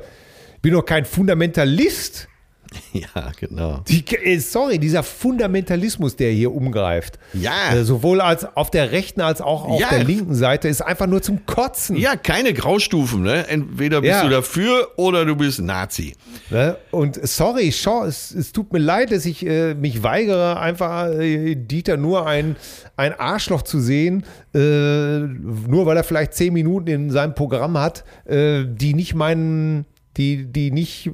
bin doch kein Fundamentalist. Ja, genau. Die, äh, sorry, dieser Fundamentalismus, der hier umgreift. Ja. Äh, sowohl als auf der rechten als auch auf Ja. der linken Seite ist einfach nur zum Kotzen. Ja, keine Graustufen, ne? Entweder bist Ja. du dafür oder du bist Nazi. Ne? Und sorry, Shaw, es, es tut mir leid, dass ich äh, mich weigere, einfach äh, Dieter nur ein, ein Arschloch zu sehen, äh, nur weil er vielleicht zehn Minuten in seinem Programm hat, die nicht meinen, die, die nicht, äh,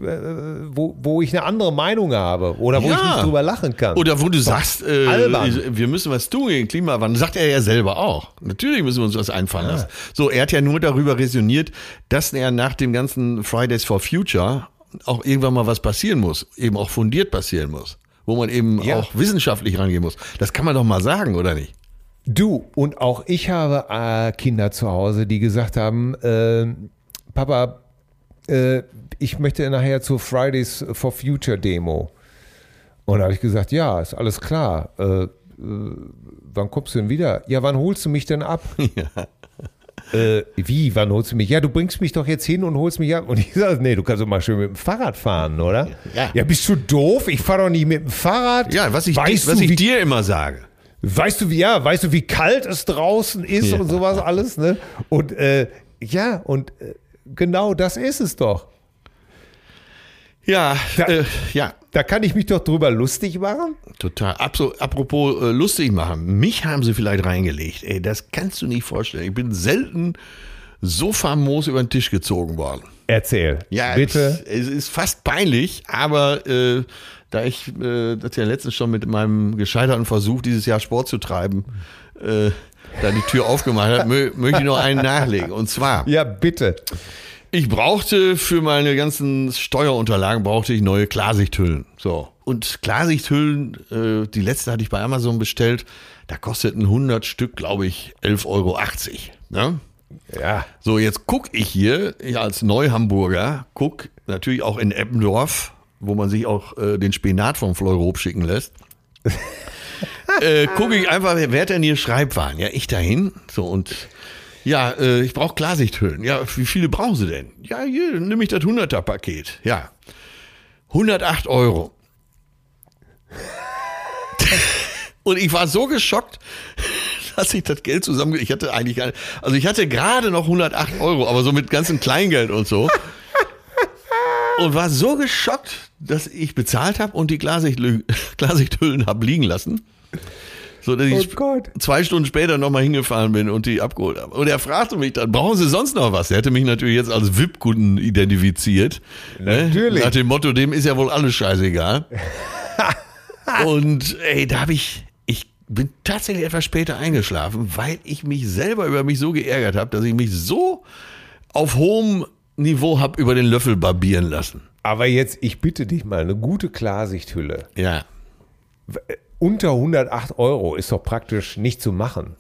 wo, wo ich eine andere Meinung habe oder wo Ja. ich nicht drüber lachen kann. Oder wo du sagst, äh, wir müssen was tun gegen Klimawandel, sagt er ja selber auch. Natürlich müssen wir uns was einfallen lassen. So, er hat ja nur darüber resoniert, dass er nach dem ganzen Fridays for Future auch irgendwann mal was passieren muss, eben auch fundiert passieren muss, wo man eben Ja. auch wissenschaftlich rangehen muss. Das kann man doch mal sagen, oder nicht? Du und auch ich habe äh, Kinder zu Hause, die gesagt haben, äh, Papa, äh, ich möchte nachher zur Fridays for Future Demo. Und da habe ich gesagt, ja, ist alles klar. Äh, äh, wann kommst du denn wieder? Ja, wann holst du mich denn ab? Äh, wie, wann holst du mich? Ja, du bringst mich doch jetzt hin und holst mich ab. Und ich sage, nee, du kannst doch mal schön mit dem Fahrrad fahren, oder? Ja. bist du doof? Ich fahre doch nicht mit dem Fahrrad. Ja, was ich, weißt was du, ich wie dir immer sage. Weißt du, wie, ja, weißt du, wie kalt es draußen ist Ja. und sowas alles, ne? Und äh, ja, und äh, genau das ist es doch. Ja, Ja. äh, ja, Da kann ich mich doch drüber lustig machen. Total. Apropos äh, lustig machen. Mich haben sie vielleicht reingelegt. Ey, das kannst du nicht vorstellen. Ich bin selten so famos über den Tisch gezogen worden. Erzähl. Ja, bitte. Es, es ist fast peinlich, aber äh, da ich äh, das ja letztens schon mit meinem gescheiterten Versuch, dieses Jahr Sport zu treiben, äh, da die Tür aufgemacht mö möchte ich noch einen nachlegen. Und zwar, Ja, bitte. ich brauchte für meine ganzen Steuerunterlagen brauchte ich neue Klarsichthüllen. So. Und Klarsichthüllen, äh, die letzte hatte ich bei Amazon bestellt, da kosteten 100 Stück, glaube ich, 11,80 Euro. Ne? Ja. So, jetzt guck ich hier, ich als Neuhamburger, guck natürlich auch in Eppendorf, wo man sich auch äh, den Spinat vom Fleurop schicken lässt. äh, gucke ich einfach, wer denn hier Schreibwaren? Ja, ich dahin. So und ja, äh, ich brauche Klarsichthüllen. Ja, wie viele brauchen Sie denn? Ja, hier, nimm ich das 100er Paket. Ja. 108 Euro. Und ich war so geschockt, dass ich das Geld zusammen, ich hatte eigentlich also ich hatte gerade noch 108 Euro, aber so mit ganzem Kleingeld und so. Und war so geschockt, dass ich bezahlt habe und die Klarsichthüllen, Klarsichthüllen habe liegen lassen. So, dass ich Oh Gott. zwei Stunden später nochmal hingefahren bin und die abgeholt habe. Und er fragte mich dann, brauchen Sie sonst noch was? Er hätte mich natürlich jetzt als VIP-Kunden identifiziert. Ne? Natürlich. Nach dem Motto, dem ist ja wohl alles scheißegal. und ey, da habe ich, ich bin tatsächlich etwas später eingeschlafen, weil ich mich selber über mich so geärgert habe, dass ich mich so auf hohem Niveau habe über den Löffel barbieren lassen. Aber jetzt, ich bitte dich mal, eine gute Klarsichthülle. Ja. Unter 108 Euro ist doch praktisch nicht zu machen.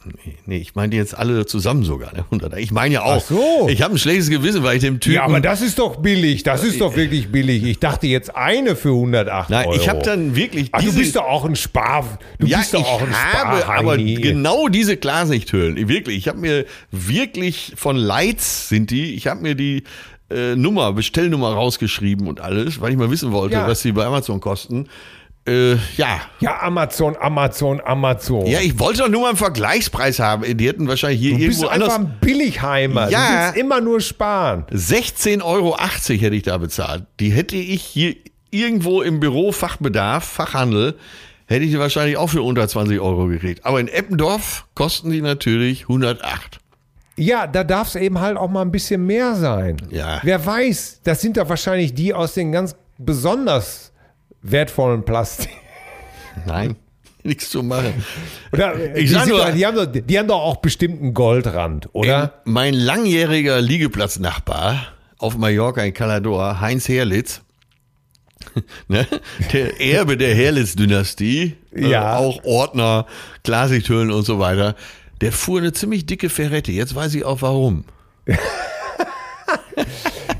Nee, ich meine jetzt alle zusammen sogar. Ne? 100. Ich meine ja auch. Ach so. Ich habe ein schlechtes Gewissen, weil ich dem Typen. Ja, aber das ist doch billig. Das ist doch wirklich billig. Ich dachte jetzt eine für 108 Nein, Euro. ich habe dann wirklich. Ach, du bist doch auch ein Spar. Du ja, bist doch ich auch ein habe aber genau diese Klarsichthüllen. Ich Wirklich, ich habe mir wirklich von Lights sind die. Ich habe mir die äh, Nummer, Bestellnummer rausgeschrieben und alles, weil ich mal wissen wollte, Ja. was die bei Amazon kosten. Äh, ja. Ja, Amazon, Amazon, Amazon. Ja, ich wollte doch nur mal einen Vergleichspreis haben. Die hätten wahrscheinlich hier du bist irgendwo einfach anders. ein Billigheimer. Ja. Du immer nur sparen. 16,80 Euro hätte ich da bezahlt. Die hätte ich hier irgendwo im Büro Fachbedarf, Fachhandel, hätte ich die wahrscheinlich auch für unter 20 Euro gekriegt. Aber in Eppendorf kosten die natürlich 108. Ja, da darf es eben halt auch mal ein bisschen mehr sein. Ja. Wer weiß, das sind da wahrscheinlich die aus den ganz besonders wertvollen Plastik. Nein, nichts zu machen. Oder, äh, Ich die, sag nur- die, haben doch, die haben doch auch bestimmt einen Goldrand, oder? Mein langjähriger Liegeplatznachbar auf Mallorca in Calador, Heinz Herlitz, ne? der Erbe der Herlitz-Dynastie, äh, Ja. auch Ordner, Klarsichthüllen und so weiter, der fuhr eine ziemlich dicke Ferrette. Jetzt weiß ich auch warum.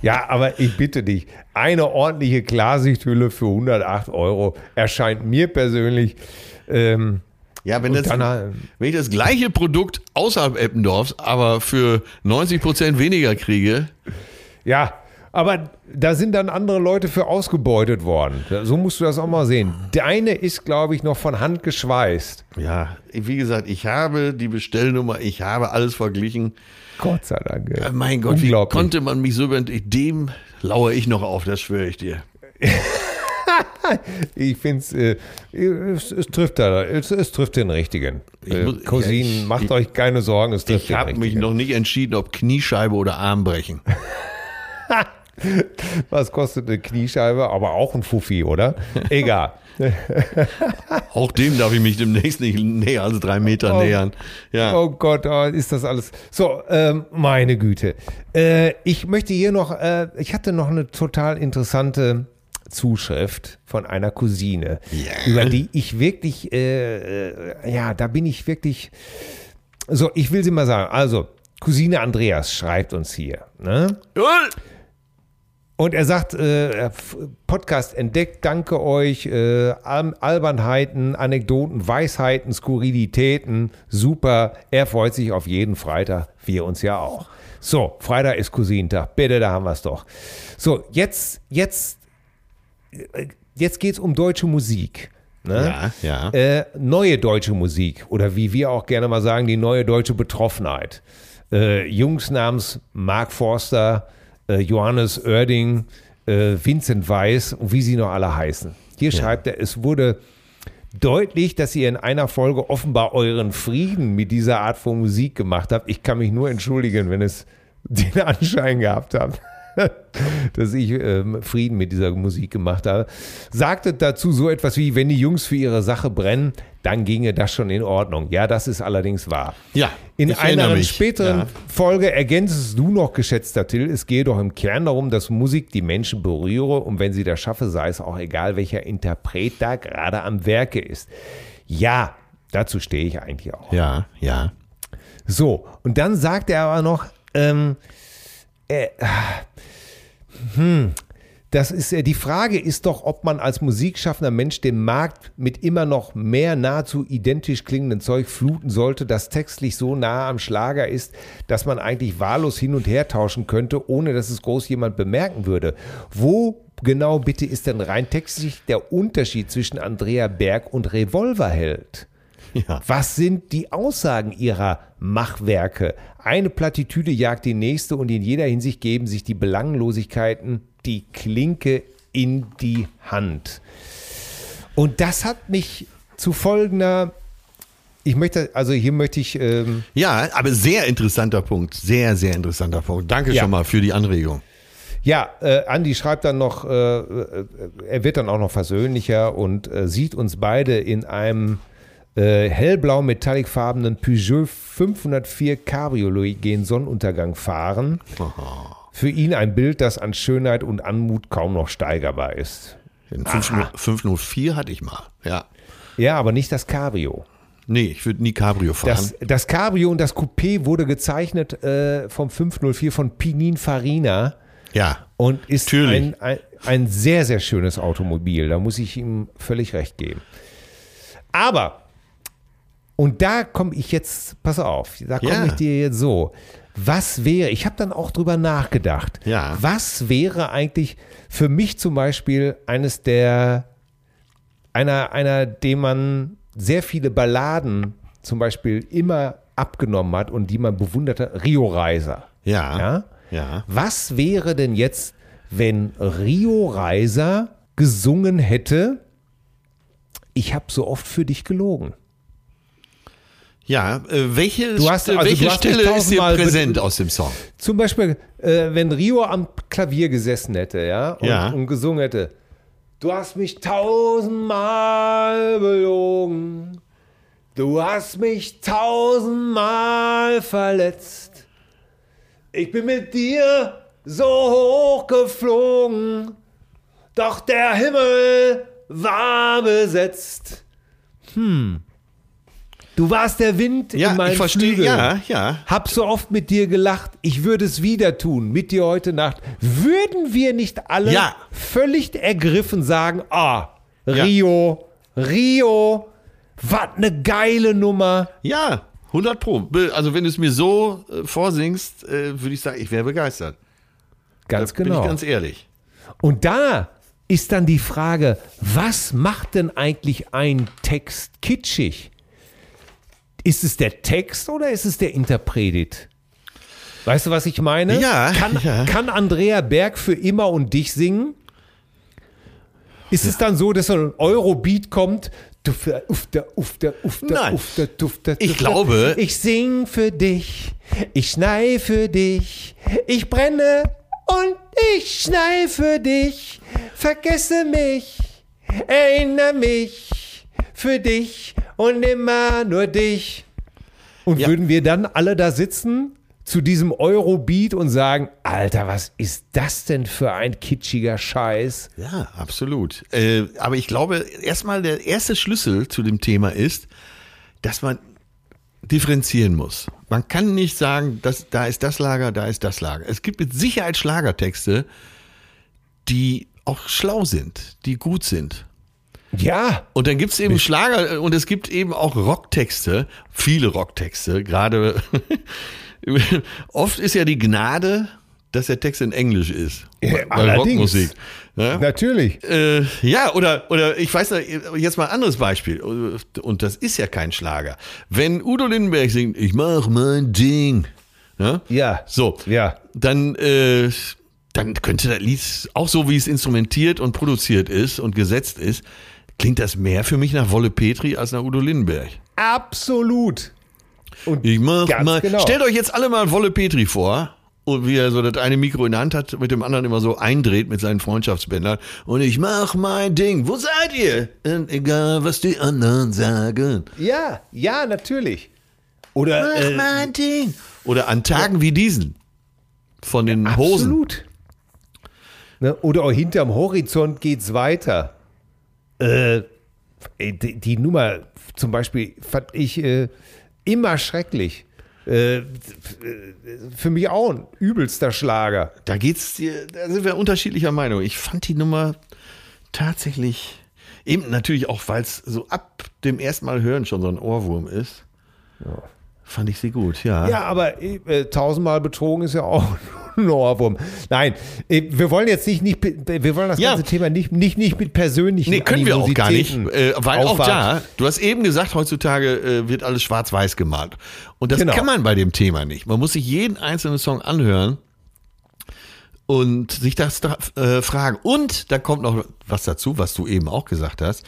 Ja, aber ich bitte dich, eine ordentliche Klarsichthülle für 108 Euro erscheint mir persönlich. Ähm, Ja, wenn, das, dann halt- wenn ich das gleiche Produkt außerhalb Eppendorfs, aber für 90 Prozent weniger kriege, ja, aber da sind dann andere Leute für ausgebeutet worden. So musst du das auch mal sehen. Deine ist, glaube ich, noch von Hand geschweißt. ja, wie gesagt, ich habe die Bestellnummer, ich habe alles verglichen. Gott sei Dank. ey. Äh, Mein Gott, wie konnte man mich so über dem lauere ich noch auf, das schwöre ich dir. Ich finde äh, es, es trifft da, es, es trifft den richtigen. Äh, muss- Cousinen, ja, macht ich- euch keine Sorgen, es trifft Ich habe mich noch nicht entschieden, ob Kniescheibe oder Armbrechen. Was kostet eine Kniescheibe? Aber auch ein Fuffi, oder? Egal. Auch dem darf ich mich demnächst nicht näher als drei Meter Oh. nähern. Ja. Oh Gott, oh, ist das alles. So, ähm, meine Güte. Äh, ich möchte hier noch, äh, ich hatte noch eine total interessante Zuschrift von einer Cousine, Ja. über die ich wirklich, äh, äh, ja, da bin ich wirklich. So, ich will sie mal sagen. Also, Cousine Andreas schreibt uns hier. Ne? Und er sagt, äh, Podcast entdeckt, danke euch, äh, Al- Albernheiten, Anekdoten, Weisheiten, Skurrilitäten, super. Er freut sich auf jeden Freitag, wir uns ja auch. So, Freitag ist Cousinentag, bitte, da haben wir es doch. So, jetzt, jetzt, äh, jetzt geht's um deutsche Musik. Ne? Ja, ja. Äh, neue deutsche Musik oder wie wir auch gerne mal sagen, die neue deutsche Betroffenheit. Äh, Jungs namens Mark Forster, äh, Johannes Oerding, äh, Vincent Weiss und wie sie noch alle heißen. Hier schreibt er, es wurde deutlich, dass ihr in einer Folge offenbar euren Frieden mit dieser Art von Musik gemacht habt. Ich kann mich nur entschuldigen, wenn es den Anschein gehabt hat, dass ich ähm, Frieden mit dieser Musik gemacht habe. Sagtet dazu so etwas wie, wenn die Jungs für ihre Sache brennen, dann ginge das schon in Ordnung. Ja, das ist allerdings wahr. Ja, In einer mich. späteren Ja. Folge ergänzest du noch, geschätzter Till, es gehe doch im Kern darum, dass Musik die Menschen berühre und wenn sie das schaffe, sei es auch egal, welcher Interpret da gerade am Werke ist. Ja, dazu stehe ich eigentlich auch. Ja, ja. So, und dann sagt er aber noch, ähm, äh, hm, das ist, äh, die Frage ist doch, ob man als musikschaffender Mensch den Markt mit immer noch mehr nahezu identisch klingenden Zeug fluten sollte, das textlich so nah am Schlager ist, dass man eigentlich wahllos hin und her tauschen könnte, ohne dass es groß jemand bemerken würde. Wo genau bitte ist denn rein textlich der Unterschied zwischen Andrea Berg und Revolverheld? Ja. Was sind die Aussagen ihrer Machwerke? Eine Plattitüde jagt die nächste und in jeder Hinsicht geben sich die Belanglosigkeiten die Klinke in die Hand. Und das hat mich zu folgender, ich möchte, also hier möchte ich, ähm, Ja, aber sehr interessanter Punkt. Sehr, sehr interessanter Punkt. Danke Ja. schon mal für die Anregung. Ja, äh, Andi schreibt dann noch, äh, äh, er wird dann auch noch versöhnlicher und äh, sieht uns beide in einem äh, hellblau metallicfarbenen Peugeot 504 Cabriolet gen Sonnenuntergang fahren. Für ihn ein Bild, das an Schönheit und Anmut kaum noch steigerbar ist. Den 504 hatte ich mal. Ja. Ja, aber nicht das Cabrio. Nee, ich würde nie Cabrio fahren. Das, das Cabrio und das Coupé wurde gezeichnet äh, vom 504 von Pinin Farina. ja. Und ist ein, ein, ein sehr, sehr schönes Automobil. Da muss ich ihm völlig recht geben. Aber, und da komme ich jetzt, pass auf, da komme Ja. ich dir jetzt so. Was wäre, ich habe dann auch drüber nachgedacht, Ja. was wäre eigentlich für mich zum Beispiel eines der, einer, einer, dem man sehr viele Balladen zum Beispiel immer abgenommen hat und die man bewundert hat, Rio Reiser. Ja. Ja? Ja. Was wäre denn jetzt, wenn Rio Reiser gesungen hätte ich habe so oft für dich gelogen. Ja, äh, welche, Du hast- St- also welche du hast Stelle ist dir präsent aus dem Song? Zum Beispiel, äh, wenn Rio am Klavier gesessen hätte, ja, und, Ja. und gesungen hätte. Du hast mich tausendmal belogen. Du hast mich tausendmal verletzt. Ich bin mit dir so hoch geflogen. Doch der Himmel war besetzt. Hm. Du warst der Wind Ja, in meinen ich verstehe. Flügeln. Ja, ja. Hab so oft mit dir gelacht, ich würde es wieder tun, mit dir heute Nacht. Würden wir nicht alle Ja. völlig ergriffen sagen, ah, Rio, Rio, was eine geile Nummer. Ja, 100 Pro. Also wenn du es mir so äh, vorsingst, äh, würde ich sagen, ich wäre begeistert. Ganz Bin genau. ich ganz ehrlich. Und da ist dann die Frage, was macht denn eigentlich ein Text kitschig? Ist es der Text oder ist es der Interpretit? Weißt du, was ich meine? Ja, Kann, ja. kann Andrea Berg für immer und dich singen? Ist es dann so, dass so ein Eurobeat kommt? Dufter, ufter, ufter, ufter, Nein. ufter, dufter, Ich glaube- Ich sing für dich, ich schnei für dich, ich brenne und ich schnei für dich. Vergesse mich, erinnere mich für dich und immer nur dich. Und Ja. würden wir dann alle da sitzen zu diesem Eurobeat und sagen, Alter, was ist das denn für ein kitschiger Scheiß? Ja, absolut. Äh, aber ich glaube, erstmal der erste Schlüssel zu dem Thema ist, dass man differenzieren muss. Man kann nicht sagen, dass, da ist das Lager, da ist das Lager. Es gibt mit Sicherheit Schlagertexte, die auch schlau sind, die gut sind. Ja, Und dann gibt es eben Schlager und es gibt eben auch Rocktexte, viele Rocktexte, gerade oft ist ja die Gnade, dass der Text in Englisch ist. Ja, bei allerdings. Rockmusik. Ja? natürlich. Äh, ja, oder, oder ich weiß nicht, jetzt mal ein anderes Beispiel. Und das ist ja kein Schlager. Wenn Udo Lindenberg singt, ich mach mein Ding. Ja, Ja. so. Ja. Dann, äh, dann könnte das Lied, auch so wie es instrumentiert und produziert ist und gesetzt ist, klingt das mehr für mich nach Wolle Petri als nach Udo Lindenberg. Absolut. Und Ich mach mal. genau. Stellt euch jetzt alle mal Wolle Petri vor. Und wie er so das eine Mikro in der Hand hat, mit dem anderen immer so eindreht mit seinen Freundschaftsbändern. Und ich mach mein Ding. Wo seid ihr? Und egal, was die anderen sagen. ja, ja, natürlich. Oder Mach äh, mein Ding. Oder an Tagen wie diesen. Von den Hosen. absolut. Ne? Oder auch hinterm Horizont geht's weiter. Äh, die, die Nummer zum Beispiel fand ich äh, immer schrecklich. Äh, für mich auch ein übelster Schlager. Da geht's dir, da sind wir unterschiedlicher Meinung. Ich fand die Nummer tatsächlich, eben natürlich auch, weil es so ab dem ersten Mal hören schon so ein Ohrwurm ist. Fand ich sie gut, ja. Ja, aber äh, tausendmal betrogen ist ja auch Ohrwurm. Nein, äh, wir wollen jetzt nicht, nicht wir wollen das Ja. ganze Thema nicht, nicht, nicht mit persönlichen Nee, können wir auch gar nicht, äh, weil auch da, du hast eben gesagt, heutzutage äh, wird alles schwarz-weiß gemalt. Und das Genau. kann man bei dem Thema nicht. Man muss sich jeden einzelnen Song anhören und sich das da, äh, fragen. Und da kommt noch was dazu, was du eben auch gesagt hast,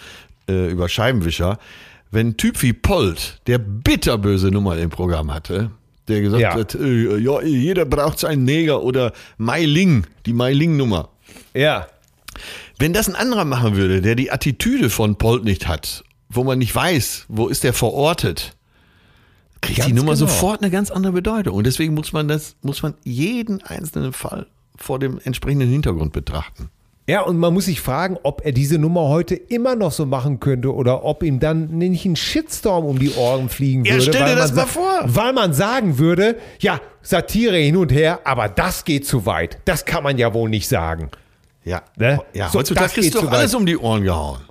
über Scheibenwischer. Wenn ein Typ wie Polt, der bitterböse Nummer im Programm hatte, der gesagt Ja. hat, äh, ja, jeder braucht seinen Neger oder Meiling, die Meiling-Nummer. Ja, Wenn das ein anderer machen würde, der die Attitüde von Polt nicht hat, wo man nicht weiß, wo ist der verortet, kriegt Ganz die Nummer genau. sofort eine ganz andere Bedeutung. Und deswegen muss man das, muss man jeden einzelnen Fall vor dem entsprechenden Hintergrund betrachten. Ja, und man muss sich fragen, ob er diese Nummer heute immer noch so machen könnte oder ob ihm dann nicht ein Shitstorm um die Ohren fliegen Ja, würde. stell dir weil das man mal vor. Weil man sagen würde, ja, Satire hin und her, aber das geht zu weit. Das kann man ja wohl nicht sagen. Ja, Ne? ja So, heutzutage das kriegst geht du zu doch alles um die Ohren gehauen.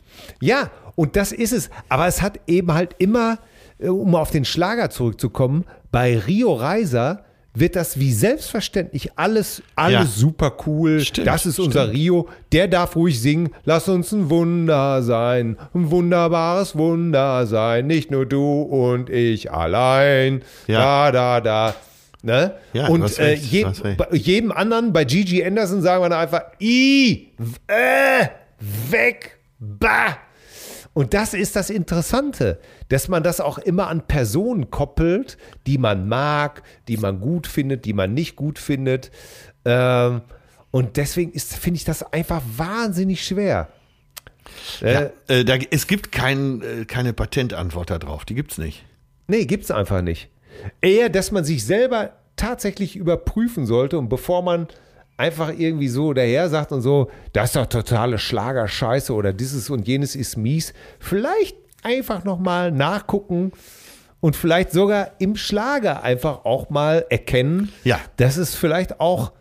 Ja, und das ist es. Aber es hat eben halt immer, äh, um auf den Schlager zurückzukommen, bei Rio Reiser wird das wie selbstverständlich alles, alles Ja. super cool. Stimmt, das ist unser stimmt. Rio. Der darf ruhig singen. Lass uns ein Wunder sein. Ein wunderbares Wunder sein. Nicht nur du und ich allein. Ja. Da, da, da. Ne? Ja, und äh, je, jedem anderen, bei Gigi Anderson sagen wir dann einfach, i, äh, weg, bah. Und das ist das Interessante, dass man das auch immer an Personen koppelt, die man mag, die man gut findet, die man nicht gut findet. Ähm, und deswegen ist, finde ich das einfach wahnsinnig schwer. Ja, äh, da, es gibt kein, äh, keine Patentantwort darauf, die gibt's nicht. Nee, gibt's einfach nicht. Eher, dass man sich selber tatsächlich überprüfen sollte und bevor man einfach irgendwie so daher sagt und so, das ist doch totale Schlagerscheiße oder dieses und jenes ist mies, vielleicht einfach nochmal nachgucken und vielleicht sogar im Schlager einfach auch mal erkennen, Ja. dass es vielleicht auch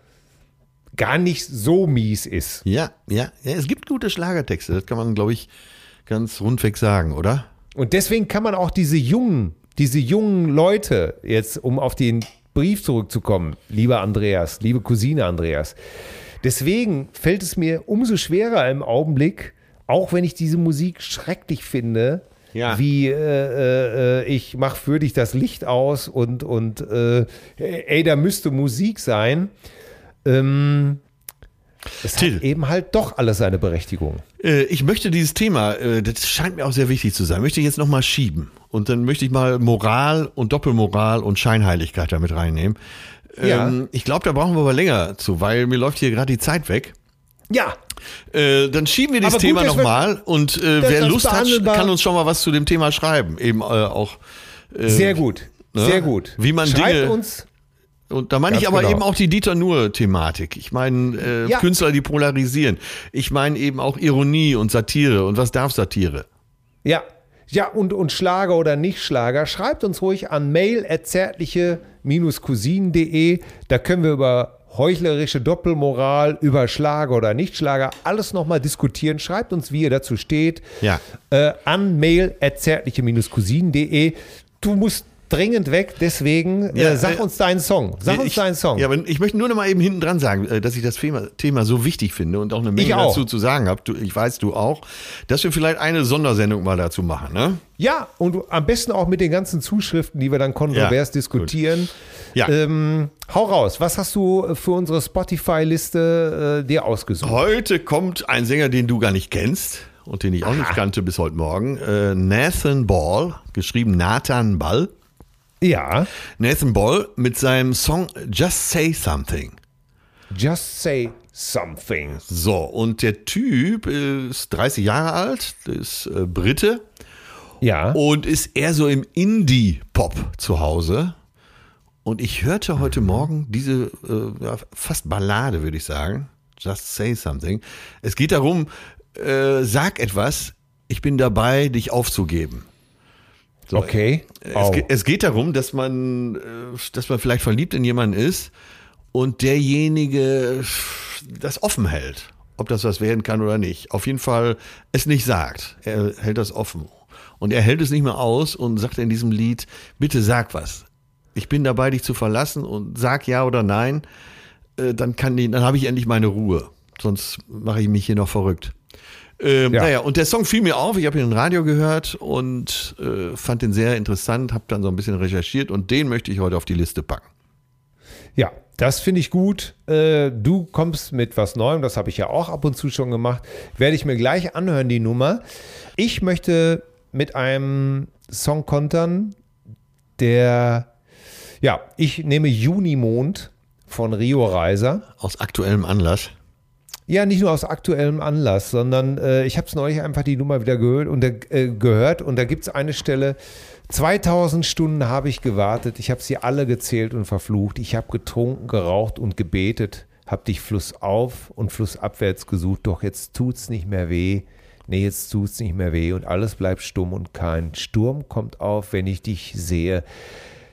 gar nicht so mies ist. Ja, ja, ja, es gibt gute Schlagertexte, das kann man, glaube ich, ganz rundweg sagen, oder? Und deswegen kann man auch diese jungen, diese jungen Leute, jetzt um auf den Brief zurückzukommen, lieber Andreas, liebe Cousine Andreas, deswegen fällt es mir umso schwerer im Augenblick, auch wenn ich diese Musik schrecklich finde, Ja. wie äh, äh, ich mach für dich das Licht aus und, und äh, ey, da müsste Musik sein. Ähm, es Till. hat eben halt doch alles seine Berechtigung. Äh, ich möchte dieses Thema, äh, das scheint mir auch sehr wichtig zu sein, möchte ich jetzt nochmal schieben. Und dann möchte ich mal Moral und Doppelmoral und Scheinheiligkeit damit reinnehmen. Ja. Ähm, ich glaube, da brauchen wir aber länger zu, weil mir läuft hier gerade die Zeit weg. Ja, Äh, dann schieben wir dieses Thema nochmal und äh, wer Lust hat, kann uns schon mal was zu dem Thema schreiben. Eben äh, auch. Äh, sehr gut, ne? sehr gut. Wie man Schreibt Dinge- uns Und da meine ich aber genau. eben auch die Dieter Nuhr-Thematik. Ich meine äh, Ja. Künstler, die polarisieren. Ich meine eben auch Ironie und Satire. Und was darf Satire? Ja, ja und, und Schlager oder nicht Schlager, schreibt uns ruhig an mail cousinen.de. Da können wir über heuchlerische Doppelmoral, über Schlager oder Nichtschlager alles nochmal diskutieren. Schreibt uns, wie ihr dazu steht, Ja. äh, an mail cousinen.de. Du musst dringend weg, deswegen Ja, äh, sag äh, uns deinen Song. Sag uns ich, deinen Song. Ja, aber ich möchte nur noch mal eben hinten dran sagen, äh, dass ich das Thema, Thema so wichtig finde und auch eine Menge auch. dazu zu sagen habe. Ich weiß, du auch. Dass wir vielleicht eine Sondersendung mal dazu machen, ne? Ja, und am besten auch mit den ganzen Zuschriften, die wir dann kontrovers Ja, diskutieren. Ja. Ähm, hau raus, was hast du für unsere Spotify-Liste äh, dir ausgesucht? Heute kommt ein Sänger, den du gar nicht kennst und den ich auch nicht kannte bis heute Morgen. Äh, Nathan Ball, geschrieben Nathan Ball. Ja, Nathan Ball mit seinem Song Just Say Something. Just Say Something. So, und der Typ ist 30 Jahre alt, ist äh, Brite Ja, und ist eher so im Indie-Pop zu Hause. Und ich hörte heute Morgen diese äh, fast Ballade, würde ich sagen. Just say something. Es geht darum, äh, sag etwas, ich bin dabei, dich aufzugeben. So, okay. Es, es geht darum, dass man, äh, dass man vielleicht verliebt in jemanden ist und derjenige das offen hält, ob das was werden kann oder nicht. Auf jeden Fall es nicht sagt. Er hält das offen. Und er hält es nicht mehr aus und sagt in diesem Lied, bitte sag was. Ich bin dabei, dich zu verlassen und sag ja oder nein. Äh, Dann kann die, dann habe ich endlich meine Ruhe. Sonst mache ich mich hier noch verrückt. Ähm, Ja. Naja, und der Song fiel mir auf, ich habe ihn im Radio gehört und äh, fand den sehr interessant, habe dann so ein bisschen recherchiert und den möchte ich heute auf die Liste packen. Ja, das finde ich gut. Äh, du kommst mit was Neuem, das habe ich ja auch ab und zu schon gemacht. Werde ich mir gleich anhören, die Nummer. Ich möchte mit einem Song kontern, der, ja, ich nehme Junimond von Rio Reiser. Aus aktuellem Anlass. Ja, nicht nur aus aktuellem Anlass, sondern äh, ich habe es neulich einfach die Nummer wieder gehört und äh, gehört und da gibt es eine Stelle, 2000 Stunden habe ich gewartet, ich habe sie alle gezählt und verflucht, ich habe getrunken, geraucht und gebetet, habe dich flussauf und flussabwärts gesucht, doch jetzt tut's nicht mehr weh, nee, jetzt tut's nicht mehr weh und alles bleibt stumm und kein Sturm kommt auf, wenn ich dich sehe.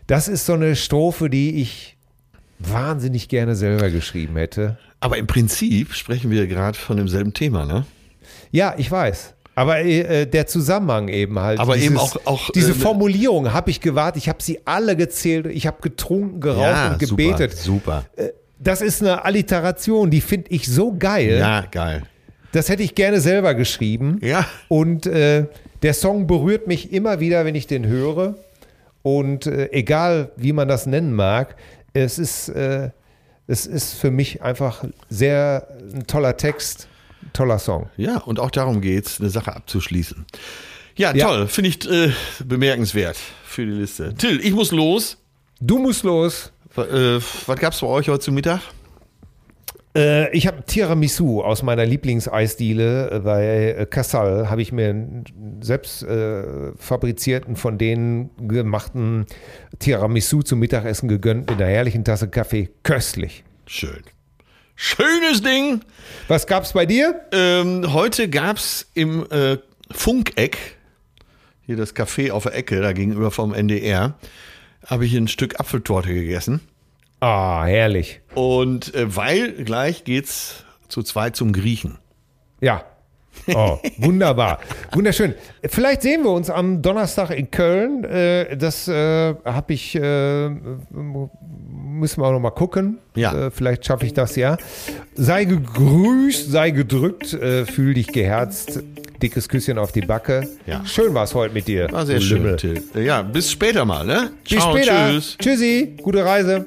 Das ist so eine Strophe, die ich wahnsinnig gerne selber geschrieben hätte. Aber im Prinzip sprechen wir gerade von demselben Thema, ne? Ja, ich weiß. Aber äh, der Zusammenhang eben halt. Aber eben auch- auch, diese äh, Formulierung habe ich gewartet, ich habe sie alle gezählt, ich habe getrunken, geraucht und gebetet. Super. super. Das ist eine Alliteration, die finde ich so geil. Ja, geil. Das hätte ich gerne selber geschrieben. Ja. Und äh, der Song berührt mich immer wieder, wenn ich den höre. Und äh, egal, wie man das nennen mag, es ist, äh, es ist für mich einfach sehr ein toller Text, toller Song. Ja, und auch darum geht's, eine Sache abzuschließen. Ja, Ja. toll. Finde ich äh, bemerkenswert für die Liste. Till, ich muss los. Du musst los. Äh, was gab's bei euch heute zu Mittag? Äh, ich habe Tiramisu aus meiner Lieblingseisdiele bei äh, Casal. Habe ich mir einen selbst äh, fabrizierten, von denen gemachten Tiramisu zum Mittagessen gegönnt mit einer herrlichen Tasse Kaffee. Köstlich. Schön. Schönes Ding. Was gab's bei dir? Ähm, heute gab's im äh, Funkeck, hier das Café auf der Ecke, da gegenüber vom NDR, habe ich ein Stück Apfeltorte gegessen. Ah, herrlich. Und äh, weil gleich geht's zu zweit zum Griechen. Ja. Oh, wunderbar. Wunderschön. Vielleicht sehen wir uns am Donnerstag in Köln. Äh, Das äh, habe ich, äh, müssen wir auch noch mal gucken. Ja. Vielleicht schaffe ich das ja. Sei gegrüßt, sei gedrückt, fühl dich geherzt. Dickes Küsschen auf die Backe. Ja. Schön war es heute mit dir. War sehr schön. Till. Ja, bis später mal, ne? Bis Ciao, später. Tschüss. Tschüssi. Gute Reise.